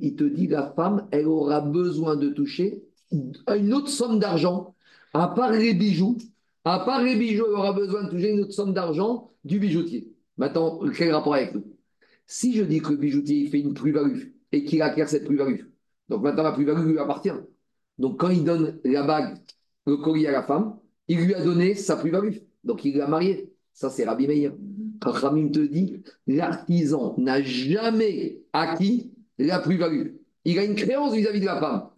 il te dit la femme, elle aura besoin de toucher une autre somme d'argent, à part les bijoux. À part les bijoux, elle aura besoin de toucher une autre somme d'argent du bijoutier. Maintenant, quel rapport avec nous? Si je dis que le bijoutier il fait une plus-value et qu'il acquiert cette plus-value, donc maintenant la plus-value lui appartient. Donc quand il donne la bague, le collier à la femme, il lui a donné sa plus-value. Donc il l'a mariée. Ça, c'est Rabbi Meir. Quand Ramim te dit, l'artisan n'a jamais acquis la plus-value. Il a une créance vis-à-vis de la femme.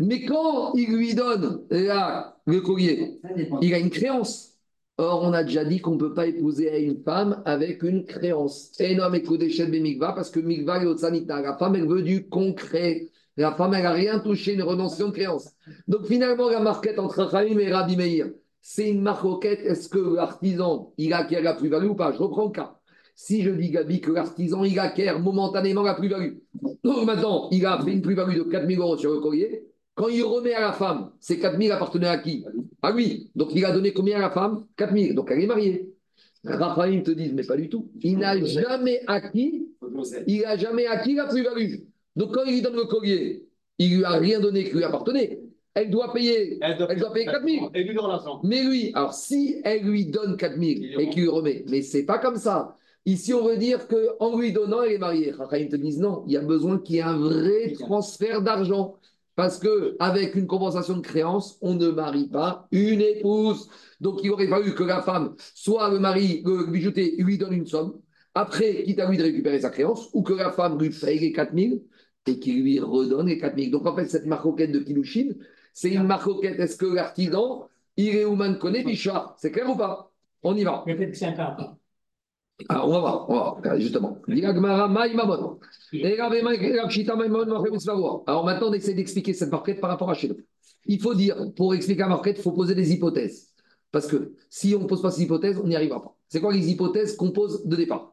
Mais quand il lui donne la- le collier, il a une créance. Or, on a déjà dit qu'on ne peut pas épouser une femme avec une créance. Et non, mais Kodeshet Mikva, parce que Mikva et Otsanita, la femme, elle veut du concret. La femme, elle n'a rien touché, une renonciation de créance. Donc, finalement, la marquette entre Rahim et Rabbi Meir, c'est une marquette. Est-ce que l'artisan, il acquiert la plus-value ou pas? Je reprends le cas. Si je dis, Gabi, que l'artisan, il acquiert momentanément la plus-value. Donc, maintenant, il a fait une plus-value de 4000 euros sur le collier. Quand il remet à la femme, ces 4000 appartenaient à qui? À lui. Donc, il a donné combien à la femme? 4000. Donc, elle est mariée. Raphaël te dit, mais pas du tout. Il n'a jamais acquis, il n'a jamais acquis la plus-value. Donc, quand il lui donne le collier, il lui a rien donné qui lui appartenait. Elle doit payer, Elle doit elle doit payer 4 000. Et lui donne l'argent. Mais lui, alors si elle lui donne 4 000 Il et qu'il lui remet, mais c'est pas comme ça. Ici, on veut dire qu'en lui donnant, elle est mariée. Rahim te disent non, il y a besoin qu'il y ait un vrai transfert d'argent. Parce que avec une compensation de créance, on ne marie pas une épouse. Donc, il aurait fallu que la femme, soit le mari, le bijoutier, lui donne une somme, après, quitte à lui de récupérer sa créance, ou que la femme lui paye les 4 000 et qu'il lui redonne les 4 000. Donc, en fait, cette maroquette de Kilushin, c'est une maroquette. Est-ce que l'artisan, il est humain connaît Bichard C'est clair ou pas? On y va. Peut-être que c'est un. Alors, on va voir, on va voir, justement. Alors maintenant, on essaie d'expliquer cette marquette par rapport à chez nous. Il faut dire, pour expliquer la marquette, il faut poser des hypothèses. Parce que si on ne pose pas ces hypothèses, on n'y arrivera pas. C'est quoi les hypothèses qu'on pose de départ?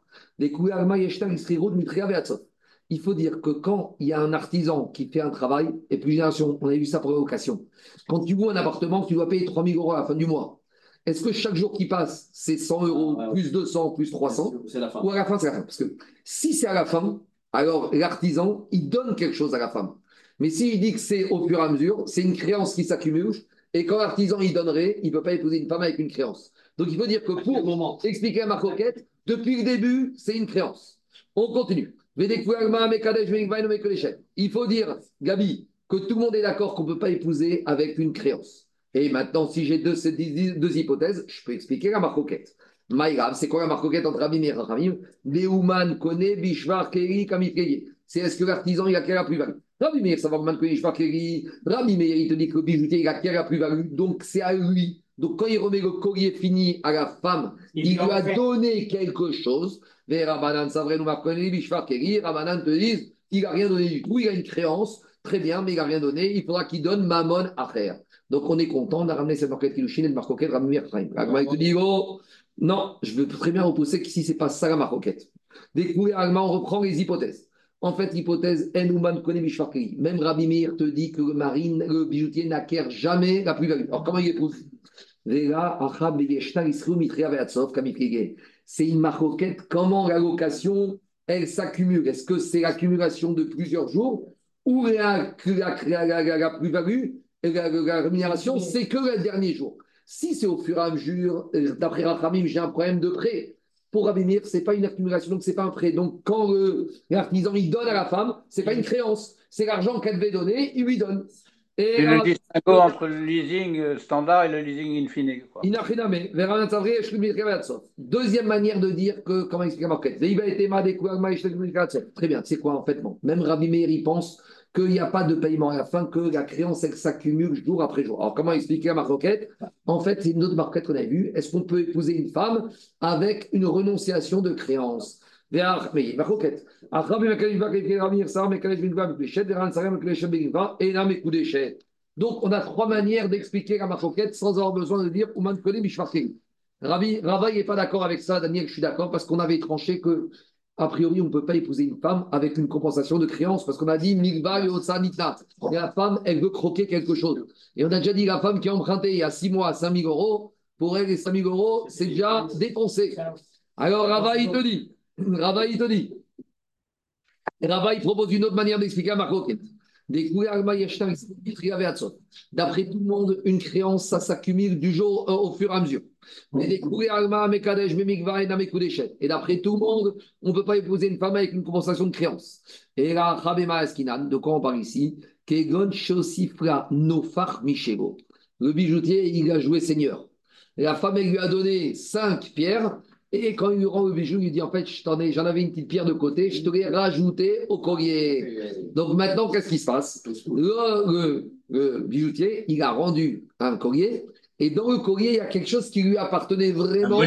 Il faut dire que quand il y a un artisan qui fait un travail, et plus génération, on a vu ça pour l'évocation, quand tu loues un appartement, tu dois payer 3 000 euros à la fin du mois. Est-ce que chaque jour qui passe, c'est 100 euros, Ah, ouais. plus 200, plus 300 C'est la fin. ou à la fin, c'est la fin. Parce que si c'est à la fin, alors l'artisan, il donne quelque chose à la femme. Mais s'il dit que c'est au fur et à mesure, c'est une créance qui s'accumule. Et quand l'artisan il donnerait, il ne peut pas épouser une femme avec une créance. Donc il faut dire que pour moment? expliquer à ma coquette, depuis le début, c'est une créance. On continue. Il faut dire, Gabi, que tout le monde est d'accord qu'on ne peut pas épouser avec une créance. Et maintenant, si j'ai deux, hypothèses, je peux expliquer la marcoquette. Maïrav, c'est quoi la marcoquette entre Rabim et Rachamim Beuman connaît Bishvar Keri Kamifkeye. C'est est-ce que l'artisan il a quelle la plus-value? Rabbi Meir, ça va Beuman connaît Bishvar Keri. Rabbi Meir, il te dit que le bijoutier il a quelle la plus-value. Donc c'est à lui. Donc quand il remet le collier fini à la femme, il, lui a donné quelque chose. Vers Rabanan, ça vrai, nous connaît Bishvar Keri. Rabanan te dit, il n'a rien donné du tout, il a une créance. Très bien, mais il n'a rien donné. Il faudra qu'il donne Mammon Acher. Donc on est content, on a ramené cette marquette Kilushin et de marcoquette Rabbi Meir Chaim. Agma, il te dit, oh, non, je veux très bien repousser que si ce n'est pas ça la maroquette. Découvrir Agma, on reprend les hypothèses. En fait, l'hypothèse Enouman connaît Mishfarkei. Même Rabbi Meir te dit que le marine, le bijoutier n'acquiert jamais la plus-value. Alors comment il Kamifkege. C'est une maroquette. Comment la location, elle s'accumule? Est-ce que c'est l'accumulation de plusieurs jours ou la, la, la, la- la plus-value, la, la- la rémunération, c'est que le dernier jour Si c'est au fur et à mesure, euh, d'après Rachamim, j'ai un problème de prêt. Pour Rabbi Meir, ce n'est pas une accumulation, donc ce n'est pas un prêt. Donc quand l'artisan il donne à la femme, ce n'est pas une créance. C'est l'argent qu'elle devait donner, il lui donne. Et C'est le distinguo entre le leasing euh, standard et le leasing quoi. Mettrai la tsof. Deuxième manière de dire que, comment expliquer marquette. Très bien, c'est quoi en fait bon. Même Rabbi Meir, il pense qu'il n'y a pas de paiement à la fin, que la créance, s'accumule jour après jour. Alors, comment expliquer la marquette En fait, c'est une autre marquette qu'on a vue. Est-ce qu'on peut épouser une femme avec une renonciation de créance? Donc, on a trois manières d'expliquer la marquette sans avoir besoin de dire Ouman Kone. Ravi, Rava n'est pas d'accord avec ça, Daniel, je suis d'accord, parce qu'on avait tranché que, a priori, on ne peut pas épouser une femme avec une compensation de créance, parce qu'on a dit Migva Yotsa Nitna. Et la femme, elle veut croquer quelque chose. Et on a déjà dit la femme qui a emprunté il y a six mois 5 000 euros, pour elle, les 5 000 euros, c'est déjà dépensé. Alors, Rava, il te dit, Rava, il te dit, Rava, il propose une autre manière d'expliquer la marquette. D'après tout le monde, une créance, ça s'accumule du jour euh, au fur et à mesure. Et d'après tout le monde, on ne peut pas épouser une femme avec une compensation de créance. Et là, de quoi on parle ici? Le bijoutier, il a joué seigneur. La femme, elle lui a donné cinq pierres. Et quand il lui rend le bijou, il lui dit En fait, je j'en avais une petite pierre de côté, je te l'ai rajouté au collier. Donc maintenant, qu'est-ce qui se passe? Le, le- le bijoutier, il a rendu un collier. Et dans le collier, il y a quelque chose qui lui appartenait vraiment.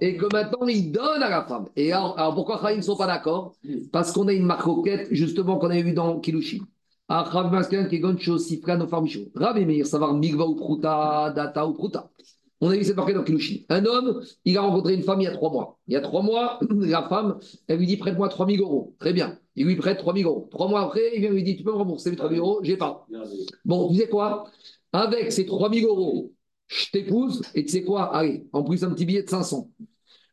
Et que maintenant, il donne à la femme. Et alors, alors pourquoi Chaim ne sont pas d'accord? Parce qu'on a une marcoquette, justement, qu'on avait vu dans Kilushi. Ah, Rav Masken, Kegon, Shosifra, Nofar, Michou. Rabbi Meir, savoir Migva ou Pruta, Data ou Pruta. On a vu cette marquette dans Kilushi. Un homme, il a rencontré une femme il y a trois mois. Il y a trois mois, la femme, elle lui dit prête-moi 3 000 euros. Très bien. Il lui prête 3 000 euros. Trois mois après, il vient lui dit tu peux me rembourser mes 3 000 euros? J'ai pas. Bon, tu sais quoi? Avec ces 3 000 euros, je t'épouse et tu sais quoi? Allez, en plus un petit billet de 500.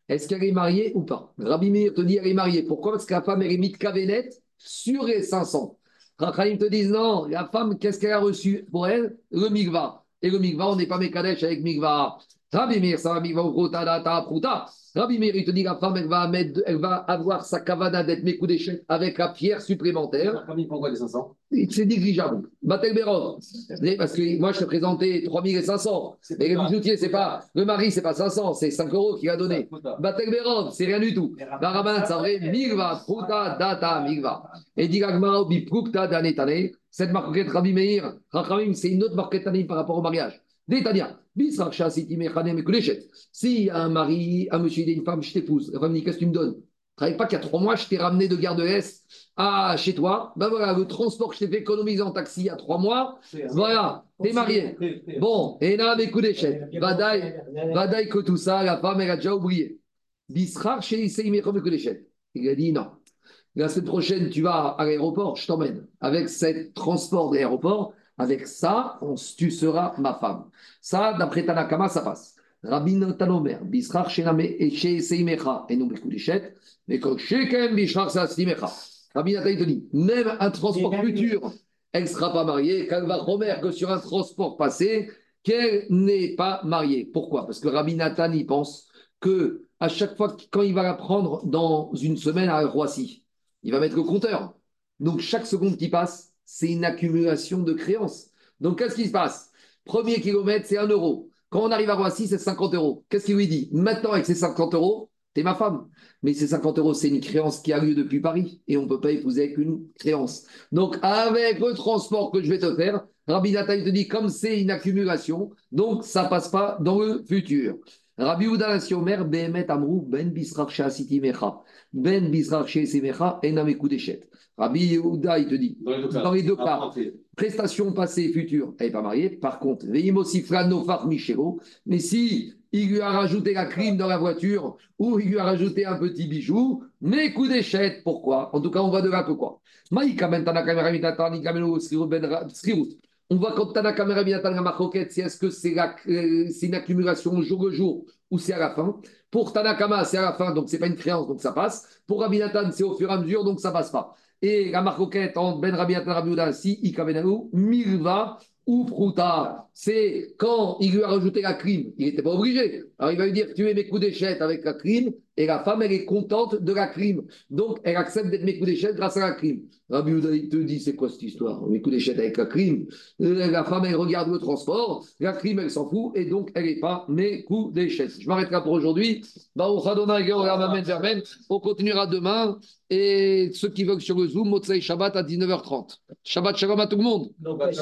Est-ce qu'elle est mariée ou pas? Rabbi Meir te dit elle est mariée. Pourquoi? Parce que la femme, elle est mitkavenet sur les 500. Rachel te disent non, la femme, qu'est-ce qu'elle a reçu pour elle? Le migva. Et le migva, on n'est pas mékadesh avec migva. Rabbi Meir, ça va migva ou pruta, data, pruta. Rabbi Meir, il te dit la femme, elle va, mettre, elle va avoir sa kavana d'être Mekoudéchet avec la pierre supplémentaire. Comme il prend quoi les 500 C'est négligeable. Batel Berov. Parce que moi, je t'ai présenté 3500. Mais le bijoutier, c'est pas. Le mari, c'est pas 500, c'est 5 euros qu'il a donné. Batel Berov, c'est rien du tout. Rabban, ça vrai, Migva, Pruta, Data, Migva. Et dit Obi, Prukta, Danetane. Cette marquette Rabbi Meir, Rachamim, c'est une autre marquette par rapport au mariage. Détania, Si un mari, un monsieur et une femme, je t'épouse, la femme dit Qu'est-ce que tu me donnes? Travaille pas qu'il y a trois mois, je t'ai ramené de Gare de l'Est à chez toi. Ben voilà, le transport que je t'ai fait économiser en taxi il y a trois mois, voilà, t'es marié. Bon, et là, mes coups d'échec. Vadaï, que tout ça, la femme, elle a déjà oublié. Bisrar chez Issei Mekom d'échec. Il a dit non. La semaine prochaine, tu vas à l'aéroport, je t'emmène. Avec ce transport d'aéroport, avec ça, on, tu seras ma femme. Ça, d'après Tanakama, ça passe. Rabbi Tanomer, et chez Seimecha, et non Bekudishet, mais que Shekem Bisrar Sasimecha. Rabbi Nathan te dit, même un transport futur, elle ne sera pas mariée, qu'elle va remettre que sur un transport passé, qu'elle n'est pas mariée. Pourquoi? Parce que Rabbi Nathan y pense que à chaque fois, quand il va la prendre dans une semaine à Roissy, il va mettre le compteur. Donc chaque seconde qui passe, c'est une accumulation de créances. Donc qu'est-ce qui se passe? Premier kilomètre, c'est un euro. Quand on arrive à Roissy, c'est 50 euros. Qu'est-ce qu'il lui dit? Maintenant, avec ces 50 euros, t'es ma femme. Mais ces 50 euros, c'est une créance qui a lieu depuis Paris et on ne peut pas épouser avec une créance. Donc, avec le transport que je vais te faire, Rabbi Nathan te dit comme c'est une accumulation, donc ça passe pas dans le futur. Rabbi Behemet Amrou, Ben Bisrach Ben Bisrach Deshet. Rabbi Yehuda, il te dit, dans les deux cas, prestation passée et future, elle n'est pas mariée. Par contre, mais si il lui a rajouté la crime dans la voiture ou il lui a rajouté un petit bijou, mais coup d'échette, pourquoi? En tout cas, on voit de là que quoi on voit quand Tanaka Merabinatan la si est-ce que c'est une accumulation jour le jour ou c'est à la fin? Pour Tanakama, c'est à la fin, donc c'est pas une créance, donc ça passe. Pour Rabinatan, c'est au fur et à mesure, donc ça passe pas. Et la marcoquette entre Ben Rabinatan et Rabbi si Ikabenanou, Milva ou Prouta, c'est quand il lui a rajouté la crime, il n'était pas obligé. Alors il va lui dire tu es mes coups d'échette avec la crime, et la femme, elle est contente de la crime. Donc elle accepte d'être mes coups d'échette grâce à la crime. Rabbi il te dit c'est quoi cette histoire? Mes coups d'échette avec la crime. La femme, elle regarde le transport, la crime, elle s'en fout, et donc elle n'est pas mes coups d'échette. Je m'arrêterai pour aujourd'hui. On continuera demain. Et ceux qui veulent sur le Zoom, Motsai Shabbat à 19h30. Shabbat Shalom à tout le monde.